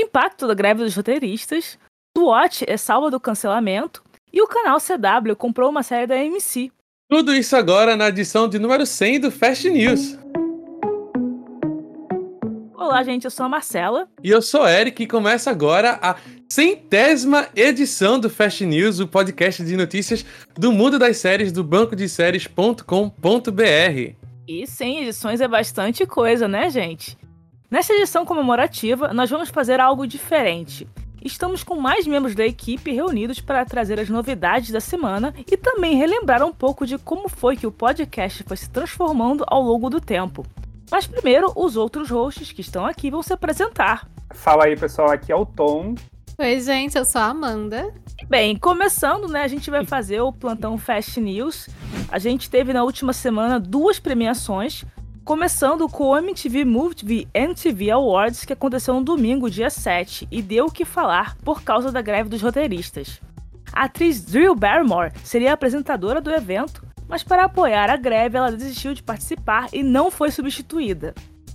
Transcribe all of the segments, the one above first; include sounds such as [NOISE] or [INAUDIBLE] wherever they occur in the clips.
impacto da greve dos roteiristas, o Watch é salva do cancelamento e o canal CW comprou uma série da AMC. Tudo isso agora na edição de número 100 do Fast News. Olá, gente, eu sou a Marcela. E eu sou o Eric e começa agora a centésima edição do Fast News, o podcast de notícias do mundo das séries do banco de séries.com.br. E 100 edições é bastante coisa, né, gente? Nessa edição comemorativa, nós vamos fazer algo diferente. Estamos com mais membros da equipe reunidos para trazer as novidades da semana e também relembrar um pouco de como foi que o podcast foi se transformando ao longo do tempo. Mas primeiro, os outros hosts que estão aqui vão se apresentar. Fala aí, pessoal, aqui é o Tom. Oi, gente, eu sou a Amanda. Bem, começando, né, a gente vai fazer o plantão Fast News. A gente teve na última semana duas premiações, começando com o MTV Movie MTV Awards, que aconteceu no domingo, dia 7, e deu o que falar por causa da greve dos roteiristas. A atriz Drew Barrymore seria a apresentadora do evento, mas para apoiar a greve ela desistiu de participar e não foi substituída.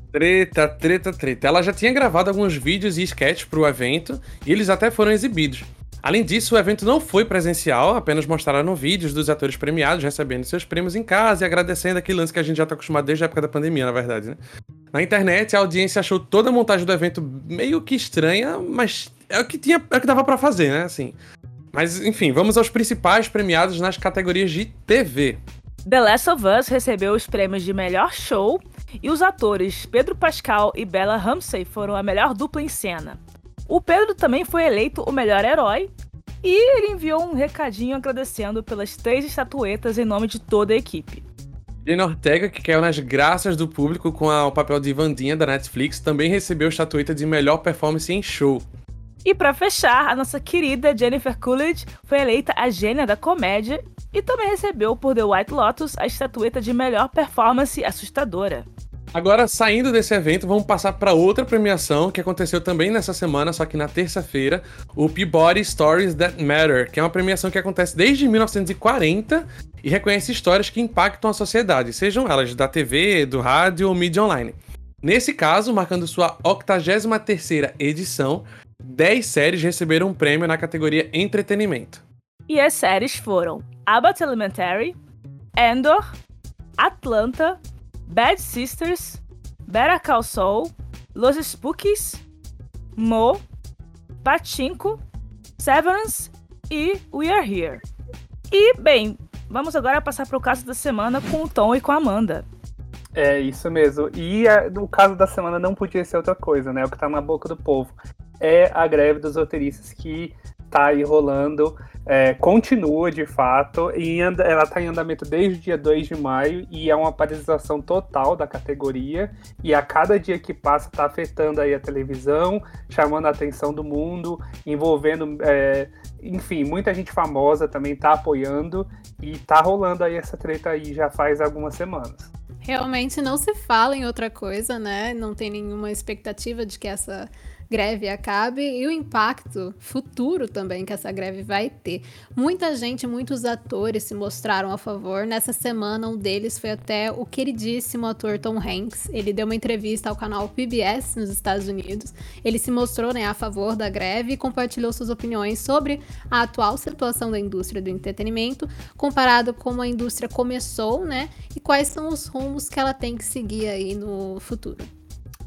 Treta, treta, treta. Ela já tinha gravado alguns vídeos e sketches para o evento e eles até foram exibidos. Além disso, o evento não foi presencial, apenas mostraram vídeos dos atores premiados recebendo seus prêmios em casa e agradecendo aquele lance que a gente já está acostumado desde a época da pandemia, na verdade, né? Na internet, a audiência achou toda a montagem do evento meio que estranha, mas é o que tinha, é o que dava para fazer, né? Assim, mas, enfim, vamos aos principais premiados nas categorias de TV. The Last of Us recebeu os prêmios de melhor show e os atores Pedro Pascal e Bella Ramsey foram a melhor dupla em cena. O Pedro também foi eleito o melhor herói e ele enviou um recadinho agradecendo pelas três estatuetas em nome de toda a equipe. Jenna Ortega, que caiu nas graças do público com a, o papel de Vandinha da Netflix, também recebeu a estatueta de melhor performance em show. E para fechar, a nossa querida Jennifer Coolidge foi eleita a gênia da comédia e também recebeu por The White Lotus a estatueta de melhor performance assustadora. Agora, saindo desse evento, vamos passar para outra premiação que aconteceu também nessa semana, só que na terça-feira, o Peabody Stories That Matter, que é uma premiação que acontece desde 1940 e reconhece histórias que impactam a sociedade, sejam elas da TV, do rádio ou mídia online. Nesse caso, marcando sua 83ª edição, 10 séries receberam um prêmio na categoria Entretenimento. E as séries foram Abbott Elementary, Endor, Atlanta, Bad Sisters, Better Call Saul, Los Spookies, Mo, Pachinko, Severance e We Are Here. E, bem, vamos agora passar para o caso da semana com o Tom e com a Amanda. É, isso mesmo. E a, o caso da semana não podia ser outra coisa, né? O que tá na boca do povo é a greve dos roteiristas que tá aí rolando, é, continua de fato, e anda, ela está em andamento desde o dia 2 de maio e é uma paralisação total da categoria, e a cada dia que passa está afetando aí a televisão, chamando a atenção do mundo, envolvendo, é, enfim, muita gente famosa também está apoiando, e tá rolando aí essa treta aí já faz algumas semanas. Realmente não se fala em outra coisa, né? Não tem nenhuma expectativa de que essa greve acabe e o impacto futuro também que essa greve vai ter. Muita gente, muitos atores se mostraram a favor. Nessa semana, um deles foi até o queridíssimo ator Tom Hanks. Ele deu uma entrevista ao canal PBS nos Estados Unidos. Ele se mostrou né, a favor da greve e compartilhou suas opiniões sobre a atual situação da indústria do entretenimento, comparado como a indústria começou, né? E quais são os rumos que ela tem que seguir aí no futuro.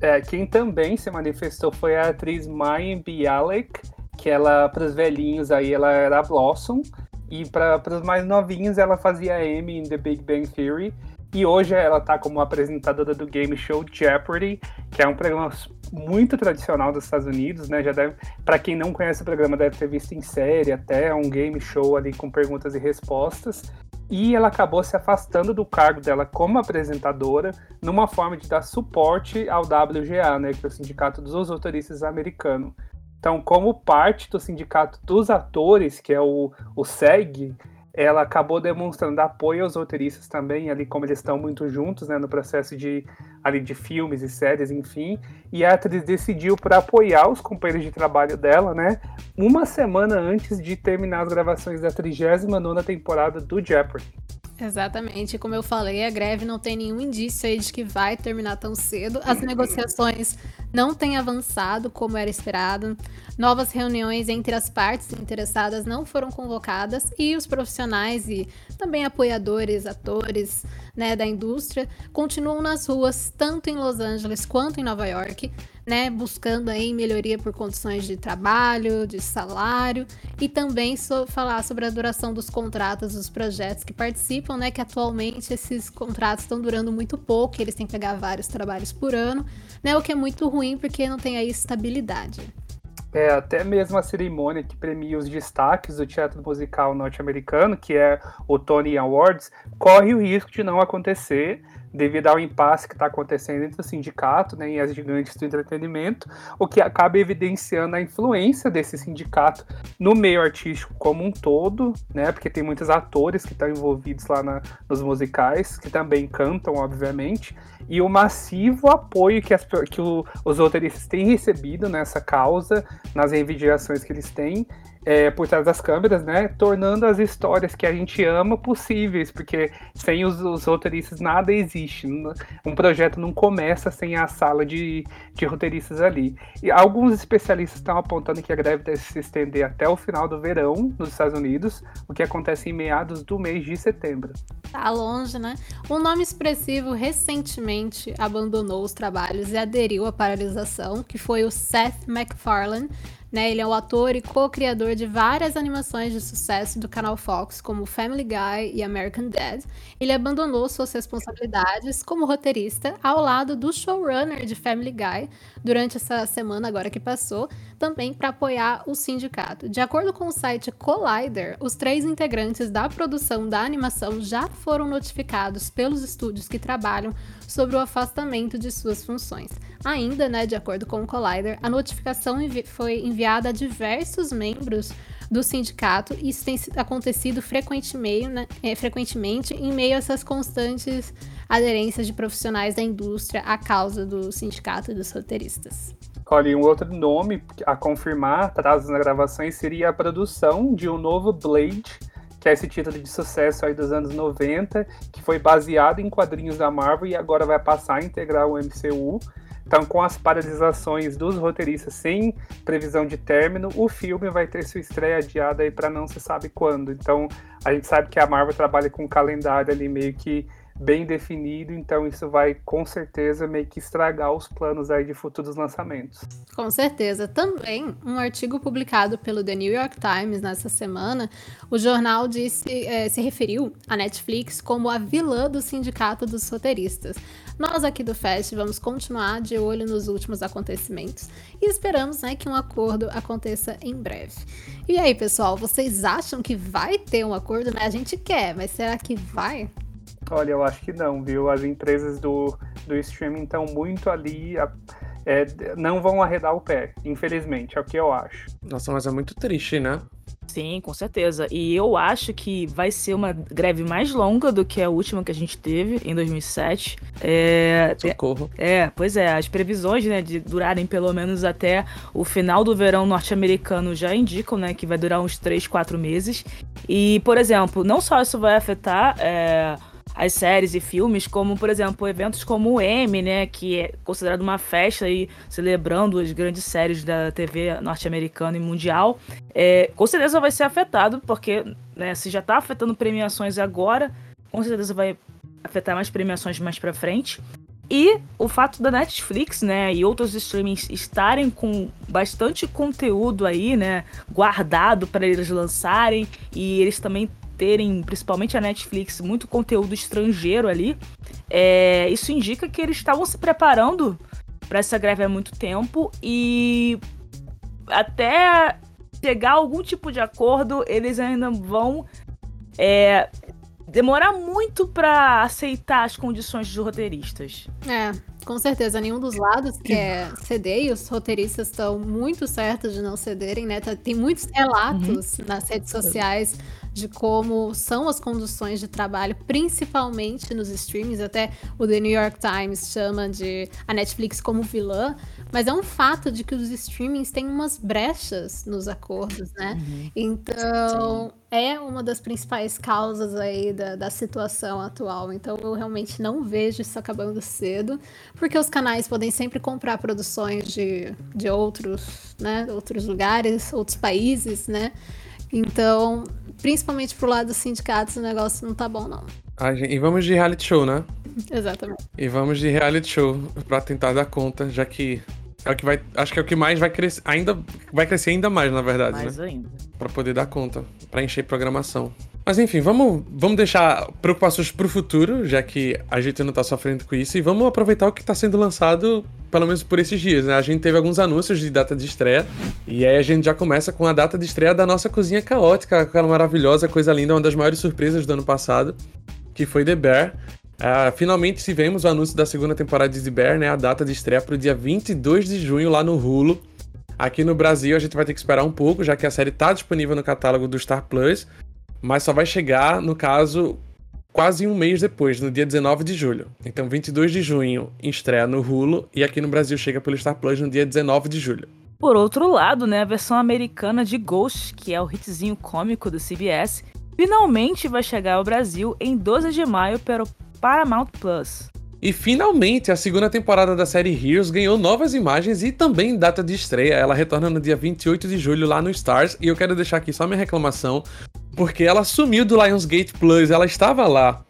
É, quem também se manifestou foi a atriz Mayim Bialik, que ela, para os velhinhos aí, ela era Blossom, e para os mais novinhos ela fazia Amy em The Big Bang Theory, e hoje ela está como apresentadora do game show Jeopardy, que é um programa muito tradicional dos Estados Unidos, né? Já deve, para quem não conhece o programa, deve ter visto em série até, é um game show ali com perguntas e respostas e ela acabou se afastando do cargo dela como apresentadora, numa forma de dar suporte ao WGA, né, que é o Sindicato dos Autoristas Americano. Então, como parte do Sindicato dos Atores, que é o, o SEG, ela acabou demonstrando apoio aos roteiristas também, ali como eles estão muito juntos, né, no processo de ali de filmes e séries, enfim. E a atriz decidiu por apoiar os companheiros de trabalho dela, né, uma semana antes de terminar as gravações da 39ª temporada do Jeopardy. Exatamente, como eu falei, a greve não tem nenhum indício aí de que vai terminar tão cedo. As negociações não tem avançado como era esperado. Novas reuniões entre as partes interessadas não foram convocadas e os profissionais e também apoiadores, atores né, da indústria continuam nas ruas, tanto em Los Angeles quanto em Nova York, né, buscando aí melhoria por condições de trabalho, de salário e também so falar sobre a duração dos contratos dos projetos que participam, né, que atualmente esses contratos estão durando muito pouco, eles têm que pegar vários trabalhos por ano, né, o que é muito ruim porque não tem aí estabilidade. É, até mesmo a cerimônia que premia os destaques do teatro musical norte-americano, que é o Tony Awards, corre o risco de não acontecer devido ao impasse que está acontecendo entre o sindicato né, e as gigantes do entretenimento, o que acaba evidenciando a influência desse sindicato no meio artístico como um todo, né, porque tem muitos atores que estão envolvidos lá na, nos musicais, que também cantam, obviamente, e o massivo apoio que, as, que o, os roteiristas têm recebido nessa causa, nas reivindicações que eles têm, é, por trás das câmeras, né? Tornando as histórias que a gente ama possíveis, porque sem os, os roteiristas nada existe. Um projeto não começa sem a sala de, de roteiristas ali. E alguns especialistas estão apontando que a greve deve se estender até o final do verão nos Estados Unidos, o que acontece em meados do mês de setembro. Tá longe, né? Um nome expressivo recentemente abandonou os trabalhos e aderiu à paralisação, que foi o Seth MacFarlane, né? Ele é o ator e co-criador de várias animações de sucesso do canal Fox, como Family Guy e American Dad. Ele abandonou suas responsabilidades como roteirista ao lado do showrunner de Family Guy durante essa semana agora que passou, também para apoiar o sindicato. De acordo com o site Collider, os três integrantes da produção da animação já foram notificados pelos estúdios que trabalham sobre o afastamento de suas funções. Ainda, né, de acordo com o Collider, a notificação envi foi enviada a diversos membros do sindicato e isso tem acontecido frequentemente, né, é, frequentemente em meio a essas constantes aderências de profissionais da indústria à causa do sindicato e dos roteiristas. Olha, um outro nome a confirmar, atrás nas gravações, seria a produção de um novo Blade, que é esse título de sucesso aí dos anos 90, que foi baseado em quadrinhos da Marvel e agora vai passar a integrar o MCU. Então, com as paralisações dos roteiristas sem previsão de término, o filme vai ter sua estreia adiada aí para não se sabe quando. Então, a gente sabe que a Marvel trabalha com um calendário ali meio que bem definido, então isso vai com certeza meio que estragar os planos aí de futuros lançamentos. Com certeza. Também, um artigo publicado pelo The New York Times nessa semana, o jornal disse, é, se referiu à Netflix como a vilã do sindicato dos roteiristas. Nós aqui do Fest vamos continuar de olho nos últimos acontecimentos e esperamos né, que um acordo aconteça em breve. E aí, pessoal, vocês acham que vai ter um acordo? Né? A gente quer, mas será que vai? Olha, eu acho que não, viu? As empresas do, do streaming estão muito ali. É, não vão arredar o pé, infelizmente, é o que eu acho. Nossa, mas é muito triste, né? Sim, com certeza. E eu acho que vai ser uma greve mais longa do que a última que a gente teve em 2007. É, Socorro. É, pois é, as previsões, né, de durarem pelo menos até o final do verão norte-americano já indicam, né, que vai durar uns 3, 4 meses. E, por exemplo, não só isso vai afetar é, as séries e filmes, como, por exemplo, eventos como o M, né, que é considerado uma festa aí, celebrando as grandes séries da TV norte-americana e mundial, é, com certeza vai ser afetado, porque né, se já está afetando premiações agora, com certeza vai afetar mais premiações mais para frente. E o fato da Netflix, né, e outros streamings estarem com bastante conteúdo aí, né, guardado para eles lançarem, e eles também terem, principalmente a Netflix, muito conteúdo estrangeiro ali, é, isso indica que eles estavam se preparando para essa greve há muito tempo e até chegar a algum tipo de acordo, eles ainda vão é, demorar muito para aceitar as condições dos roteiristas. É, com certeza, nenhum dos lados [CLEARS THROAT] quer ceder e os roteiristas estão muito certos de não cederem, né? Tá, tem muitos relatos uhum. nas redes sociais de como são as condições de trabalho, principalmente nos streams. Até o The New York Times chama de a Netflix como vilã, mas é um fato de que os streamings têm umas brechas nos acordos, né? Uhum. Então, é uma das principais causas aí da, da situação atual. Então, eu realmente não vejo isso acabando cedo, porque os canais podem sempre comprar produções de, de outros, né? Outros lugares, outros países, né? Então, principalmente pro lado dos sindicatos, o negócio não tá bom, não. Ah, e vamos de reality show, né? [LAUGHS] Exatamente. E vamos de reality show pra tentar dar conta, já que é o que vai. Acho que é o que mais vai crescer. Ainda. Vai crescer ainda mais, na verdade. Mais né? ainda. Pra poder dar conta. Pra encher programação. Mas enfim, vamos, vamos deixar preocupações pro futuro, já que a gente não tá sofrendo com isso, e vamos aproveitar o que tá sendo lançado, pelo menos por esses dias, né? A gente teve alguns anúncios de data de estreia, e aí a gente já começa com a data de estreia da nossa cozinha caótica, aquela maravilhosa, coisa linda, uma das maiores surpresas do ano passado, que foi The Bear. Uh, finalmente tivemos o anúncio da segunda temporada de Bear, né? A data de estreia pro dia 22 de junho lá no Hulu. Aqui no Brasil a gente vai ter que esperar um pouco, já que a série tá disponível no catálogo do Star Plus mas só vai chegar, no caso, quase um mês depois, no dia 19 de julho. Então, 22 de junho estreia no Hulu e aqui no Brasil chega pelo Star Plus no dia 19 de julho. Por outro lado, né, a versão americana de Ghost, que é o hitzinho cômico do CBS, finalmente vai chegar ao Brasil em 12 de maio pelo Paramount Plus. E finalmente a segunda temporada da série Heroes ganhou novas imagens e também data de estreia. Ela retorna no dia 28 de julho lá no Stars. E eu quero deixar aqui só minha reclamação, porque ela sumiu do Lionsgate Plus. Ela estava lá.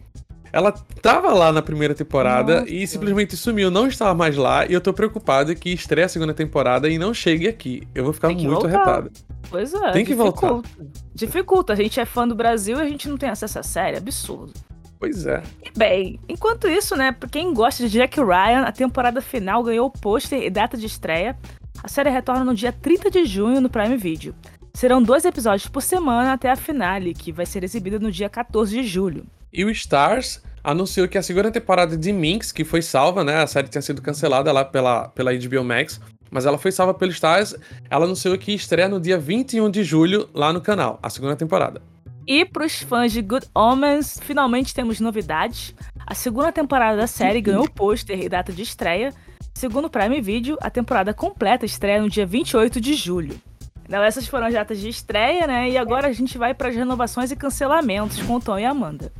Ela estava lá na primeira temporada Nossa. e simplesmente sumiu, não estava mais lá. E eu tô preocupado que estreia a segunda temporada e não chegue aqui. Eu vou ficar muito voltar. arretado. Pois é. Tem que dificulta. voltar. Dificulta. A gente é fã do Brasil e a gente não tem acesso à série. Absurdo. Pois é. E bem, enquanto isso, né, pra quem gosta de Jack Ryan, a temporada final ganhou pôster e data de estreia. A série retorna no dia 30 de junho no Prime Video. Serão dois episódios por semana até a finale, que vai ser exibida no dia 14 de julho. E o Stars anunciou que a segunda temporada de Minx, que foi salva, né? A série tinha sido cancelada lá pela, pela HBO Max, mas ela foi salva pelo Stars. Ela anunciou que estreia no dia 21 de julho lá no canal, a segunda temporada. E para os fãs de Good Omens, finalmente temos novidades. A segunda temporada da série ganhou pôster e data de estreia. Segundo o Prime Video, a temporada completa estreia no dia 28 de julho. Então, essas foram as datas de estreia, né? E agora a gente vai para as renovações e cancelamentos com o Tom e Amanda.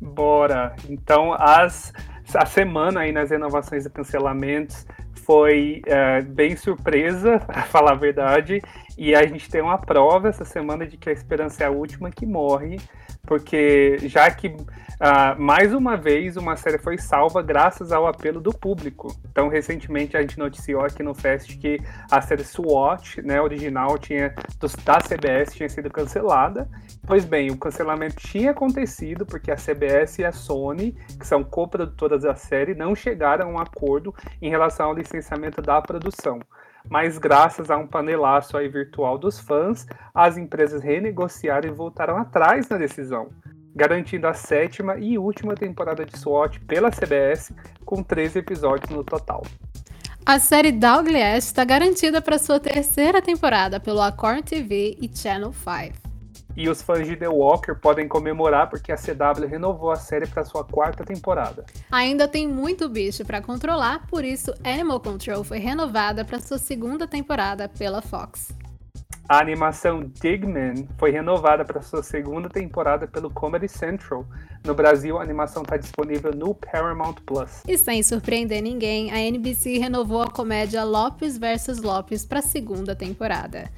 Bora! Então, as, a semana aí nas renovações e cancelamentos foi é, bem surpresa, [LAUGHS] a falar a verdade. E a gente tem uma prova essa semana de que a esperança é a última que morre, porque já que uh, mais uma vez uma série foi salva graças ao apelo do público. Então, recentemente a gente noticiou aqui no Fest que a série SWAT, né, original, tinha dos, da CBS tinha sido cancelada. Pois bem, o cancelamento tinha acontecido porque a CBS e a Sony, que são coprodutoras da série, não chegaram a um acordo em relação ao licenciamento da produção mas graças a um panelaço aí virtual dos fãs, as empresas renegociaram e voltaram atrás na decisão, garantindo a sétima e última temporada de SWAT pela CBS, com 13 episódios no total. A série Douglas está garantida para sua terceira temporada pelo Acorn TV e Channel 5. E os fãs de The Walker podem comemorar porque a CW renovou a série para sua quarta temporada. Ainda tem muito bicho para controlar, por isso Animal Control foi renovada para sua segunda temporada pela Fox. A animação Digman foi renovada para sua segunda temporada pelo Comedy Central. No Brasil, a animação está disponível no Paramount Plus. E sem surpreender ninguém, a NBC renovou a comédia Lopes vs Lopes para a segunda temporada.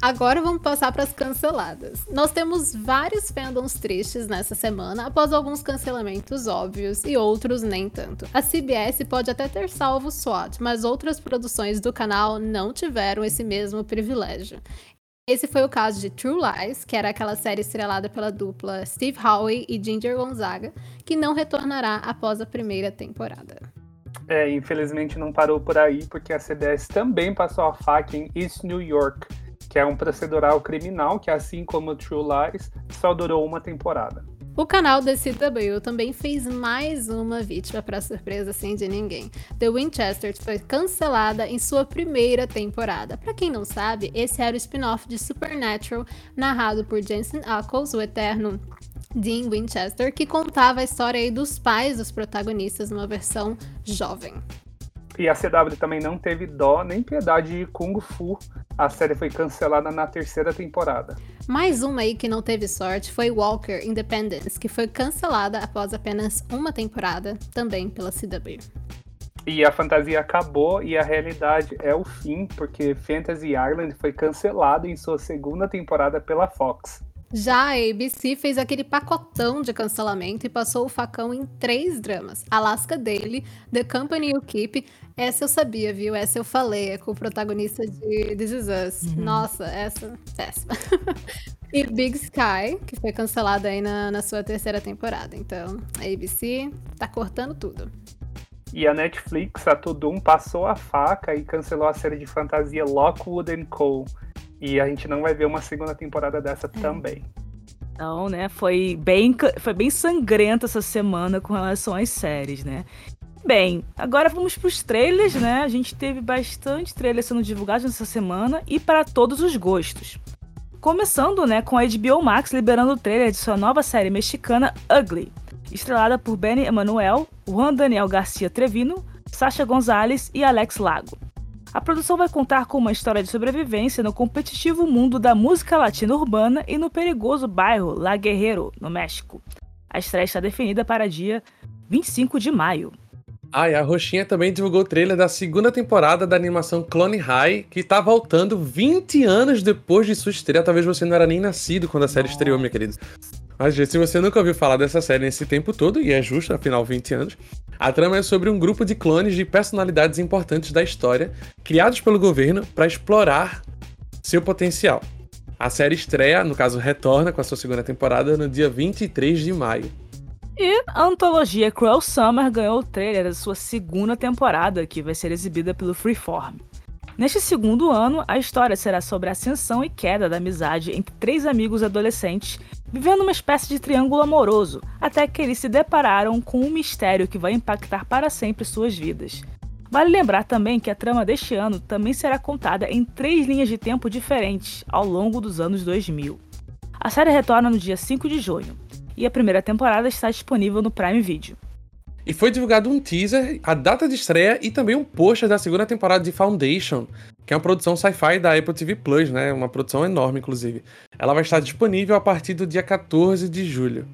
Agora vamos passar para as canceladas. Nós temos vários fandoms tristes nessa semana, após alguns cancelamentos óbvios e outros nem tanto. A CBS pode até ter salvo SWAT, mas outras produções do canal não tiveram esse mesmo privilégio. Esse foi o caso de True Lies, que era aquela série estrelada pela dupla Steve Howe e Ginger Gonzaga, que não retornará após a primeira temporada. É, infelizmente não parou por aí, porque a CBS também passou a faca em East New York, que é um procedural criminal que, assim como True Lies, só durou uma temporada. O canal da CW também fez mais uma vítima para surpresa assim de ninguém. The Winchester foi cancelada em sua primeira temporada. Para quem não sabe, esse era o spin-off de Supernatural, narrado por Jensen Ackles, o eterno Dean Winchester, que contava a história dos pais dos protagonistas numa versão jovem. E a CW também não teve dó nem piedade de Kung Fu. A série foi cancelada na terceira temporada. Mais uma aí que não teve sorte foi Walker Independence, que foi cancelada após apenas uma temporada, também pela CW. E a fantasia acabou e a realidade é o fim, porque Fantasy Island foi cancelado em sua segunda temporada pela Fox. Já a ABC fez aquele pacotão de cancelamento e passou o facão em três dramas. Alaska Daily, The Company You Keep, essa eu sabia, viu? Essa eu falei, é com o protagonista de This Is Us. Uhum. Nossa, essa, péssima. [LAUGHS] e Big Sky, que foi cancelada aí na, na sua terceira temporada. Então, a ABC tá cortando tudo. E a Netflix, a Tudum, passou a faca e cancelou a série de fantasia Lockwood Co., e a gente não vai ver uma segunda temporada dessa é. também. Então, né, foi bem, foi bem sangrenta essa semana com relação às séries, né? Bem, agora vamos para os trailers, né? A gente teve bastante trailers sendo divulgados nessa semana e para todos os gostos. Começando, né, com a HBO Max liberando o trailer de sua nova série mexicana Ugly, estrelada por Benny Emanuel, Juan Daniel Garcia Trevino, Sasha Gonzalez e Alex Lago. A produção vai contar com uma história de sobrevivência no competitivo mundo da música latina urbana e no perigoso bairro La Guerrero, no México. A estreia está definida para dia 25 de maio. Ah, e a Roxinha também divulgou o trailer da segunda temporada da animação Clone High, que tá voltando 20 anos depois de sua estreia. Talvez você não era nem nascido quando a série Nossa. estreou, minha querida. Mas, se você nunca ouviu falar dessa série nesse tempo todo, e é justo, afinal, 20 anos, a trama é sobre um grupo de clones de personalidades importantes da história, criados pelo governo para explorar seu potencial. A série estreia, no caso, retorna com a sua segunda temporada no dia 23 de maio. E a antologia Cruel Summer ganhou o trailer da sua segunda temporada, que vai ser exibida pelo Freeform. Neste segundo ano, a história será sobre a ascensão e queda da amizade entre três amigos adolescentes vivendo uma espécie de triângulo amoroso, até que eles se depararam com um mistério que vai impactar para sempre suas vidas. Vale lembrar também que a trama deste ano também será contada em três linhas de tempo diferentes ao longo dos anos 2000. A série retorna no dia 5 de junho, e a primeira temporada está disponível no Prime Video. E foi divulgado um teaser, a data de estreia e também um pôster da segunda temporada de Foundation, que é uma produção sci-fi da Apple TV Plus, né? Uma produção enorme, inclusive. Ela vai estar disponível a partir do dia 14 de julho.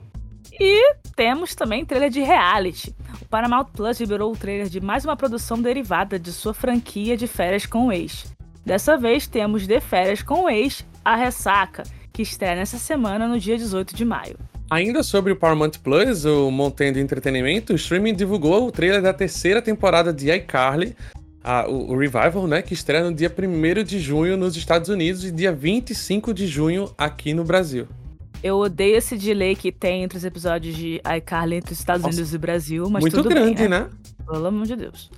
E temos também trailer de reality. O Paramount Plus liberou o trailer de mais uma produção derivada de sua franquia de férias com o ex. Dessa vez temos De Férias com o Ex, A Ressaca, que estreia nessa semana no dia 18 de maio. Ainda sobre o Paramount Plus, o Montendo Entretenimento, o streaming divulgou o trailer da terceira temporada de iCarly, a, o, o, Revival, né, que estreia no dia 1 de junho nos Estados Unidos e dia 25 de junho aqui no Brasil. Eu odeio esse delay que tem entre os episódios de iCarly entre os Estados Nossa, Unidos e Brasil, mas muito tudo grande, bem, né? né? Pelo amor de Deus.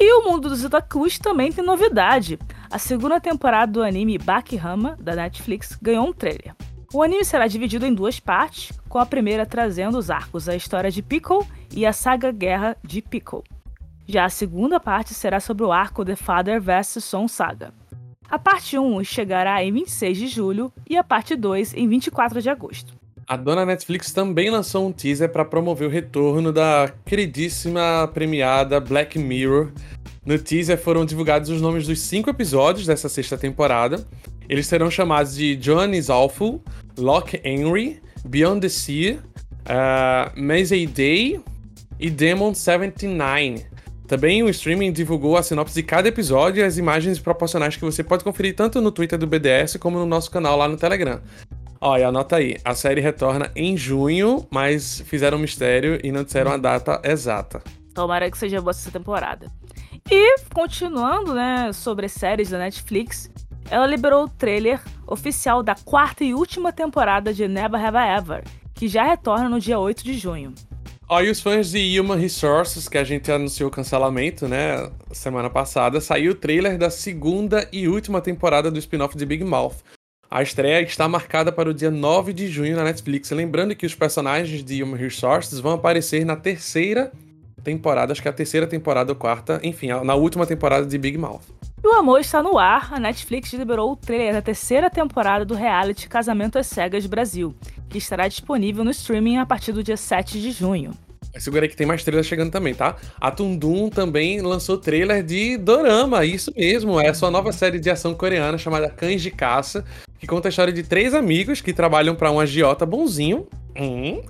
E o mundo dos otakus também tem novidade. A segunda temporada do anime Bakihama, da Netflix, ganhou um trailer. O anime será dividido em duas partes, com a primeira trazendo os arcos A História de Pickle e a Saga Guerra de Pickle. Já a segunda parte será sobre o arco The Father vs Son Saga. A parte 1 chegará em 26 de julho e a parte 2 em 24 de agosto. A dona Netflix também lançou um teaser para promover o retorno da queridíssima premiada Black Mirror. No teaser foram divulgados os nomes dos cinco episódios dessa sexta temporada, eles serão chamados de John is Awful, Lock Henry, Beyond the Sea, uh, Mazey Day e Demon 79. Também o streaming divulgou a sinopse de cada episódio e as imagens proporcionais que você pode conferir tanto no Twitter do BDS como no nosso canal lá no Telegram. Olha, anota aí, a série retorna em junho, mas fizeram um mistério e não disseram a data exata. Tomara que seja boa essa temporada. E continuando, né, sobre séries da Netflix, ela liberou o trailer oficial da quarta e última temporada de Never Have I Ever, que já retorna no dia 8 de junho. Ó, e os fãs de Human Resources, que a gente anunciou o cancelamento, né, semana passada, saiu o trailer da segunda e última temporada do spin-off de Big Mouth. A estreia está marcada para o dia 9 de junho na Netflix. Lembrando que os personagens de Human Resources vão aparecer na terceira temporada, acho que é a terceira temporada ou quarta, enfim, na última temporada de Big Mouth. E o amor está no ar, a Netflix liberou o trailer da terceira temporada do reality Casamento às Cegas Brasil, que estará disponível no streaming a partir do dia 7 de junho. Segura aí que tem mais trailer chegando também, tá? A Tundum também lançou trailer de Dorama, isso mesmo. É a sua nova série de ação coreana chamada Cães de Caça, que conta a história de três amigos que trabalham para um agiota bonzinho. Hum,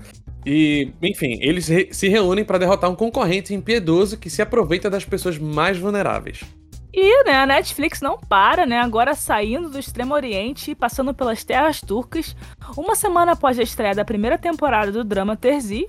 e, enfim, eles se reúnem para derrotar um concorrente impiedoso que se aproveita das pessoas mais vulneráveis. E né, a Netflix não para, né? Agora saindo do Extremo Oriente e passando pelas terras turcas. Uma semana após a estreia da primeira temporada do drama Terzi,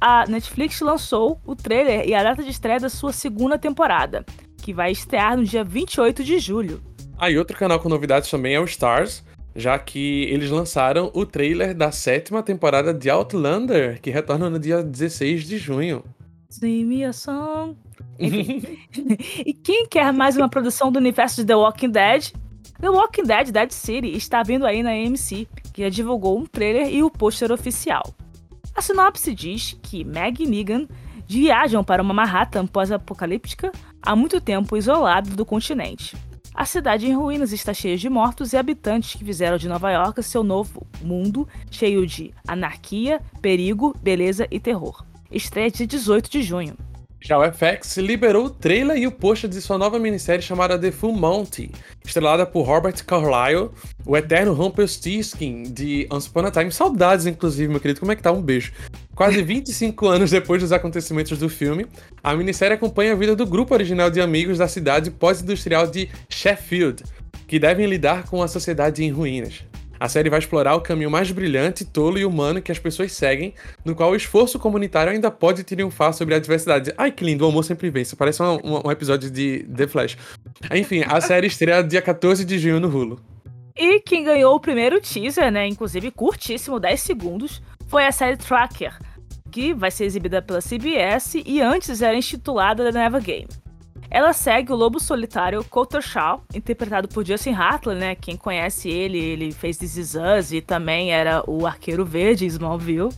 a Netflix lançou o trailer e a data de estreia da sua segunda temporada, que vai estrear no dia 28 de julho. Ah, e outro canal com novidades também é o Stars, já que eles lançaram o trailer da sétima temporada de Outlander, que retorna no dia 16 de junho. Sing me a song. [LAUGHS] e quem quer mais uma produção do universo de The Walking Dead? The Walking Dead Dead City está vindo aí na AMC, que já divulgou um trailer e o pôster oficial. A sinopse diz que Meg e Negan viajam para uma Manhattan pós-apocalíptica há muito tempo isolada do continente. A cidade em ruínas está cheia de mortos e habitantes que fizeram de Nova York seu novo mundo cheio de anarquia, perigo, beleza e terror. Estreia de 18 de junho. Já o FX liberou o trailer e o post de sua nova minissérie chamada The Full Monty, estrelada por Robert Carlyle, o eterno Rumpelstiltskin de Once Upon a Time. Saudades, inclusive, meu querido. Como é que tá? Um beijo. Quase [LAUGHS] 25 anos depois dos acontecimentos do filme, a minissérie acompanha a vida do grupo original de amigos da cidade pós-industrial de Sheffield, que devem lidar com a sociedade em ruínas. A série vai explorar o caminho mais brilhante, tolo e humano que as pessoas seguem, no qual o esforço comunitário ainda pode triunfar sobre a diversidade. Ai, que lindo, o amor sempre vence. Parece um, um, um episódio de The Flash. Enfim, a série estreia dia 14 de junho no Hulu. E quem ganhou o primeiro teaser, né, inclusive curtíssimo, 10 segundos, foi a série Tracker, que vai ser exibida pela CBS e antes era intitulada The Never Game. Ela segue o lobo solitário Coulter Shaw, interpretado por Justin Hartley, né? Quem conhece ele, ele fez This Is Us e também era o Arqueiro Verde Smallville.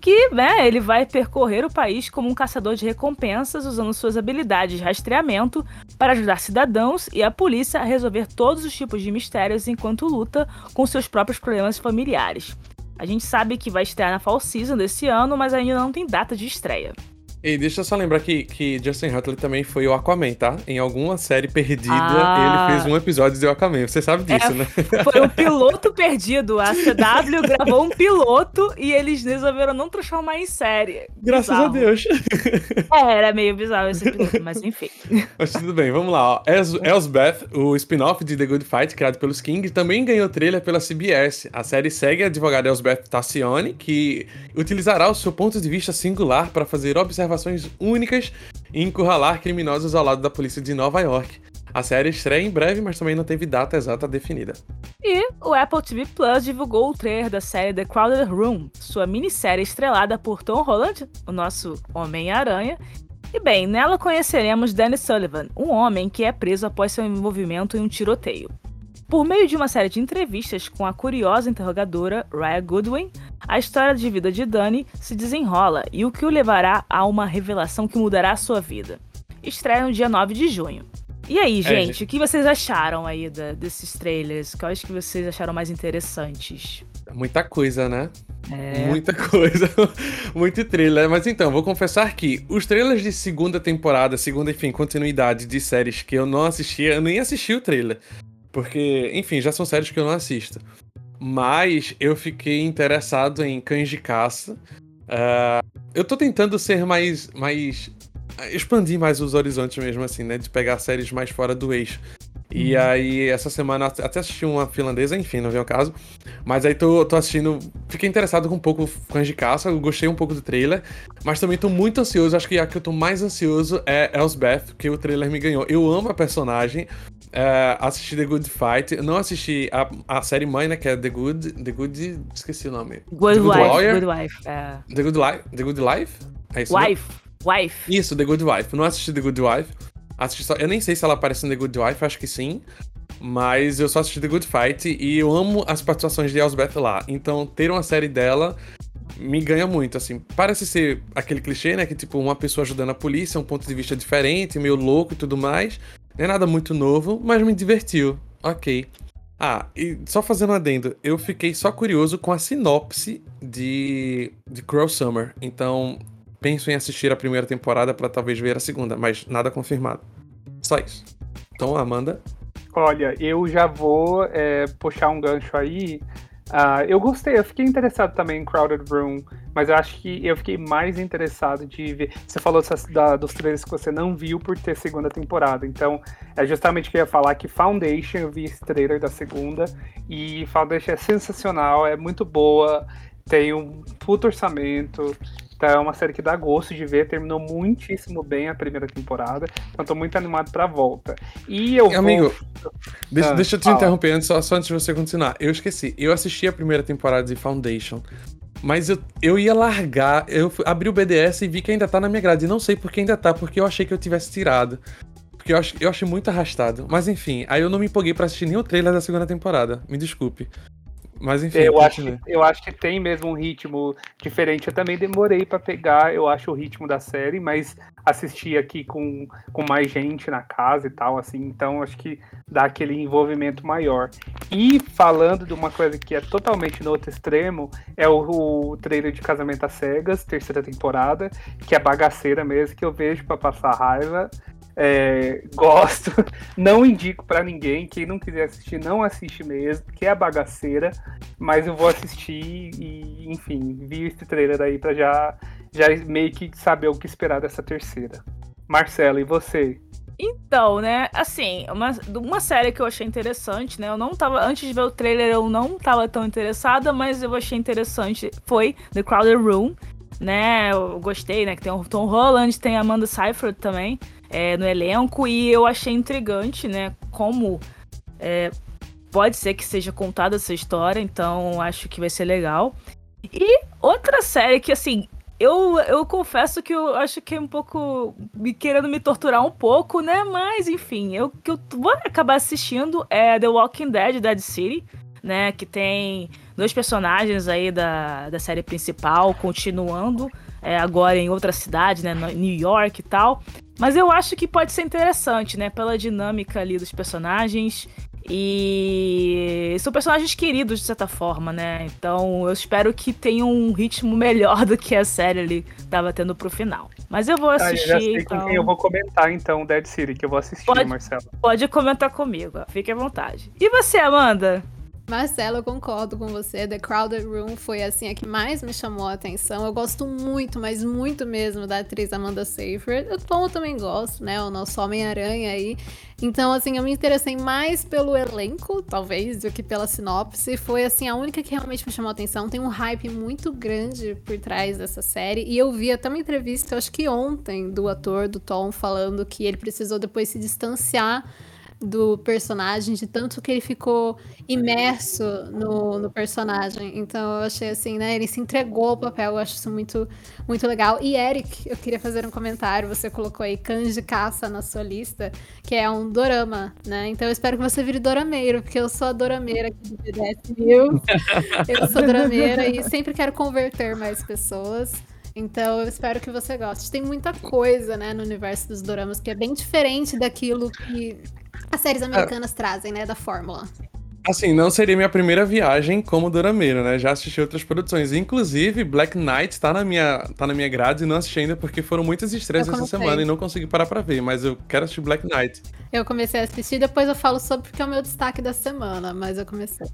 Que, né, ele vai percorrer o país como um caçador de recompensas usando suas habilidades de rastreamento para ajudar cidadãos e a polícia a resolver todos os tipos de mistérios enquanto luta com seus próprios problemas familiares. A gente sabe que vai estrear na Fall Season desse ano, mas ainda não tem data de estreia. E deixa eu só lembrar que, que Justin Hartley também foi o Aquaman, tá? Em alguma série perdida, ah. ele fez um episódio de Aquaman. Você sabe disso, é, né? Foi um piloto perdido. A CW [LAUGHS] gravou um piloto e eles resolveram não transformar em série. Graças bizarro. a Deus. É, era meio bizarro esse piloto, mas enfim. Mas tudo bem, vamos lá. Ó. Elsbeth, o spin-off de The Good Fight, criado pelos King, também ganhou trailer pela CBS. A série segue a advogada Elsbeth Tassione, que utilizará o seu ponto de vista singular para fazer observações observações únicas e encurralar criminosos ao lado da polícia de Nova York. A série estreia em breve, mas também não teve data exata definida. E o Apple TV Plus divulgou o trailer da série The Crowded Room, sua minissérie estrelada por Tom Holland, o nosso Homem-Aranha. E bem, nela conheceremos Danny Sullivan, um homem que é preso após seu envolvimento em um tiroteio. Por meio de uma série de entrevistas com a curiosa interrogadora Raya Goodwin, a história de vida de Dani se desenrola e o que o levará a uma revelação que mudará a sua vida. Estreia no dia 9 de junho. E aí, é, gente, é, o que vocês acharam aí da, desses trailers? Quais que vocês acharam mais interessantes? Muita coisa, né? É. Muita coisa. [LAUGHS] Muito trailer. Mas então, vou confessar que os trailers de segunda temporada, segunda, enfim, continuidade de séries que eu não assistia, eu nem assisti o trailer. Porque, enfim, já são séries que eu não assisto. Mas eu fiquei interessado em cães de caça. Uh, eu tô tentando ser mais, mais. expandir mais os horizontes mesmo, assim, né? De pegar séries mais fora do eixo. E uhum. aí, essa semana, até assisti uma finlandesa, enfim, não veio o caso. Mas aí tô, tô assistindo. Fiquei interessado com um pouco Cães de Caça, gostei um pouco do trailer. Mas também tô muito ansioso. Acho que a que eu tô mais ansioso é Elsbeth, que o trailer me ganhou. Eu amo a personagem. É, assisti The Good Fight. Não assisti a, a série mãe, né? Que é The Good. The Good. Esqueci o nome. Good, The Good Wife. Lawyer. Good Wife. É. The, Good Life. The Good Life? É isso? Wife. Wife. Isso, The Good Wife. Não assisti The Good Wife. Assisti só. Eu nem sei se ela aparece no The Good Wife, acho que sim. Mas eu só assisti The Good Fight e eu amo as participações de Elsbeth lá. Então, ter uma série dela me ganha muito, assim. Parece ser aquele clichê, né? Que, tipo, uma pessoa ajudando a polícia, um ponto de vista diferente, meio louco e tudo mais. Não é nada muito novo, mas me divertiu. Ok. Ah, e só fazendo um adendo, eu fiquei só curioso com a sinopse de, de Cruel Summer. Então, penso em assistir a primeira temporada para talvez ver a segunda, mas nada confirmado. Só isso. Então, Amanda. Olha, eu já vou é, puxar um gancho aí. Uh, eu gostei, eu fiquei interessado também em Crowded Room, mas eu acho que eu fiquei mais interessado de ver. Você falou da, dos trailers que você não viu por ter segunda temporada, então é justamente que eu ia falar: que Foundation, eu vi esse trailer da segunda, e Foundation é sensacional, é muito boa, tem um puto orçamento, então é uma série que dá gosto de ver, terminou muitíssimo bem a primeira temporada, então tô muito animado pra volta. E eu Amigo, vou... deixa, ah, deixa eu te fala. interromper antes, só, só antes de você continuar. Eu esqueci, eu assisti a primeira temporada de Foundation, mas eu, eu ia largar, eu abri o BDS e vi que ainda tá na minha grade, e não sei por que ainda tá, porque eu achei que eu tivesse tirado. Porque eu, acho, eu achei muito arrastado. Mas enfim, aí eu não me empolguei pra assistir nem o trailer da segunda temporada. Me desculpe. Mas enfim. Eu acho, que, eu acho que tem mesmo um ritmo diferente. Eu também demorei para pegar, eu acho, o ritmo da série, mas assisti aqui com, com mais gente na casa e tal, assim, então acho que dá aquele envolvimento maior. E falando de uma coisa que é totalmente no outro extremo, é o, o trailer de Casamento às Cegas, terceira temporada, que é bagaceira mesmo, que eu vejo para passar raiva. É, gosto, [LAUGHS] não indico para ninguém. Quem não quiser assistir, não assiste mesmo, que é bagaceira. Mas eu vou assistir e, enfim, vi esse trailer aí para já, já meio que saber o que esperar dessa terceira. Marcela, e você? Então, né, assim, uma, uma série que eu achei interessante, né? Eu não tava. Antes de ver o trailer, eu não tava tão interessada, mas eu achei interessante. Foi The Crowded Room, né? Eu gostei, né? Que tem o Tom Holland, tem a Amanda Seyfried também é, no elenco e eu achei intrigante, né? Como é, pode ser que seja contada essa história, então acho que vai ser legal. E outra série que, assim, eu, eu confesso que eu acho que é um pouco me querendo me torturar um pouco, né? Mas, enfim, eu que eu vou acabar assistindo é The Walking Dead, Dead City, né? Que tem dois personagens aí da, da série principal continuando é, agora em outra cidade, né? New York e tal. Mas eu acho que pode ser interessante, né? Pela dinâmica ali dos personagens. E são personagens queridos, de certa forma, né? Então eu espero que tenha um ritmo melhor do que a série ali tava tendo pro final. Mas eu vou assistir. Ah, eu já sei então... com quem eu vou comentar, então, Dead City, que eu vou assistir, pode, Marcelo. Pode comentar comigo, fique à vontade. E você, Amanda? Marcela, eu concordo com você. The Crowded Room foi assim a que mais me chamou a atenção. Eu gosto muito, mas muito mesmo da atriz Amanda Seyfried. O Tom também gosto, né? O nosso Homem-Aranha aí. Então, assim, eu me interessei mais pelo elenco, talvez, do que pela sinopse. Foi, assim, a única que realmente me chamou a atenção. Tem um hype muito grande por trás dessa série. E eu vi até uma entrevista, acho que ontem, do ator, do Tom, falando que ele precisou depois se distanciar do personagem, de tanto que ele ficou imerso no, no, personagem. Então eu achei assim, né? Ele se entregou ao papel, eu acho isso muito, muito legal. E Eric, eu queria fazer um comentário. Você colocou aí Cães de Caça na sua lista, que é um dorama, né? Então eu espero que você vire dorameiro, porque eu sou a dorameira aqui do BDS [LAUGHS] eu sou dorameira e sempre quero converter mais pessoas. Então eu espero que você goste. Tem muita coisa, né, no universo dos doramas que é bem diferente daquilo que as séries americanas trazem, né, da fórmula. Assim, não seria minha primeira viagem como dorameiro, né? Já assisti outras produções. Inclusive, Black Knight tá na minha, tá na minha grade e não assisti ainda porque foram muitas estreias essa semana e não consegui parar pra ver. Mas eu quero assistir Black Knight. Eu comecei a assistir, depois eu falo sobre porque é o meu destaque da semana, mas eu comecei.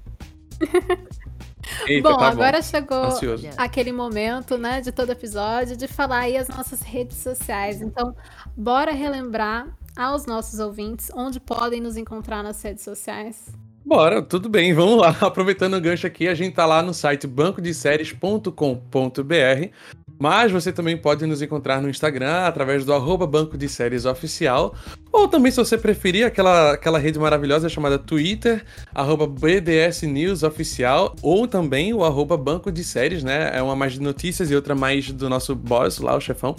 [LAUGHS] Eita, bom, tá agora bom. chegou Ansioso. aquele momento, né, de todo episódio, de falar aí as nossas redes sociais. Então, bora relembrar aos nossos ouvintes onde podem nos encontrar nas redes sociais. Bora, tudo bem, vamos lá. [LAUGHS] Aproveitando o gancho aqui, a gente tá lá no site bancodeséries.com.br, mas você também pode nos encontrar no Instagram através do arroba Banco de Séries Oficial, ou também, se você preferir, aquela, aquela rede maravilhosa chamada Twitter, arroba BDS News Oficial, ou também o arroba Banco de Séries, né? É uma mais de notícias e outra mais do nosso boss lá, o chefão.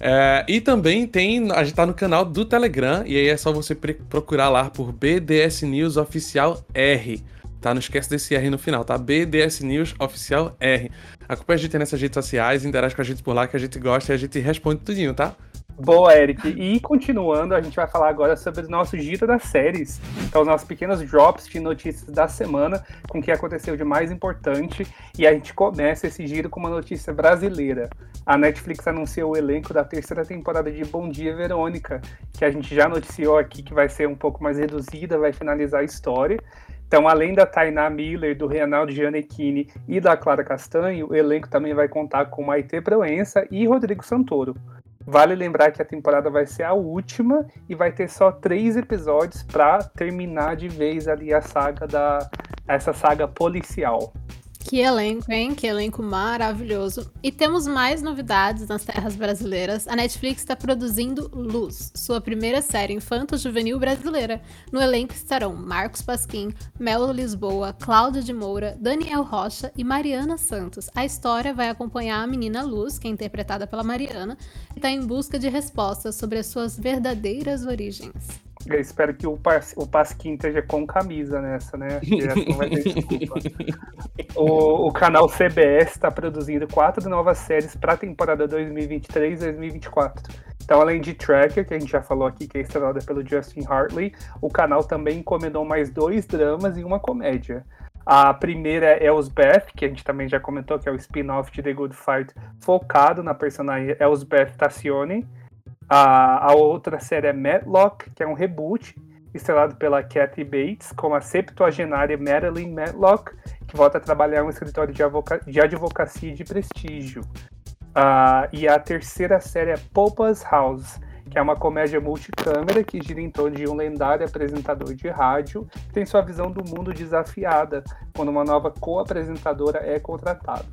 É, e também tem, a gente tá no canal do Telegram, e aí é só você procurar lá por BDS News Oficial R. Tá? Não esquece desse R no final, tá? BDS News Oficial R. Acompanha a gente nessas redes sociais, interage com a gente por lá que a gente gosta e a gente responde tudinho, tá? Boa, Eric. E continuando, a gente vai falar agora sobre o nosso giro das séries. Então, os nossos pequenos drops de notícias da semana, com o que aconteceu de mais importante. E a gente começa esse giro com uma notícia brasileira. A Netflix anunciou o elenco da terceira temporada de Bom Dia Verônica, que a gente já noticiou aqui que vai ser um pouco mais reduzida, vai finalizar a história. Então, além da Tainá Miller, do Reinaldo Gianecchini e da Clara Castanho, o elenco também vai contar com Maite Proença e Rodrigo Santoro. Vale lembrar que a temporada vai ser a última e vai ter só três episódios para terminar de vez ali a saga da essa saga policial. Que elenco, hein? Que elenco maravilhoso. E temos mais novidades nas terras brasileiras. A Netflix está produzindo Luz, sua primeira série infanto-juvenil brasileira. No elenco estarão Marcos Pasquim, Melo Lisboa, Cláudia de Moura, Daniel Rocha e Mariana Santos. A história vai acompanhar a menina Luz, que é interpretada pela Mariana, que está em busca de respostas sobre as suas verdadeiras origens. Eu espero que o, Pas, o Pasquim esteja com camisa nessa, né? [LAUGHS] O, o canal CBS está produzindo quatro novas séries para a temporada 2023-2024. Então, além de Tracker, que a gente já falou aqui, que é estrelada pelo Justin Hartley, o canal também encomendou mais dois dramas e uma comédia. A primeira é Elsbeth, que a gente também já comentou, que é o spin-off de The Good Fight, focado na personagem Elsbeth Tassione. A, a outra série é Matlock, que é um reboot, estrelado pela Kathy Bates, como a septuagenária Madeline Matlock, que volta a trabalhar em um escritório de, de advocacia de prestígio. Uh, e a terceira série é Popa's House, que é uma comédia multicâmera que gira em torno de um lendário apresentador de rádio que tem sua visão do mundo desafiada quando uma nova co-apresentadora é contratada.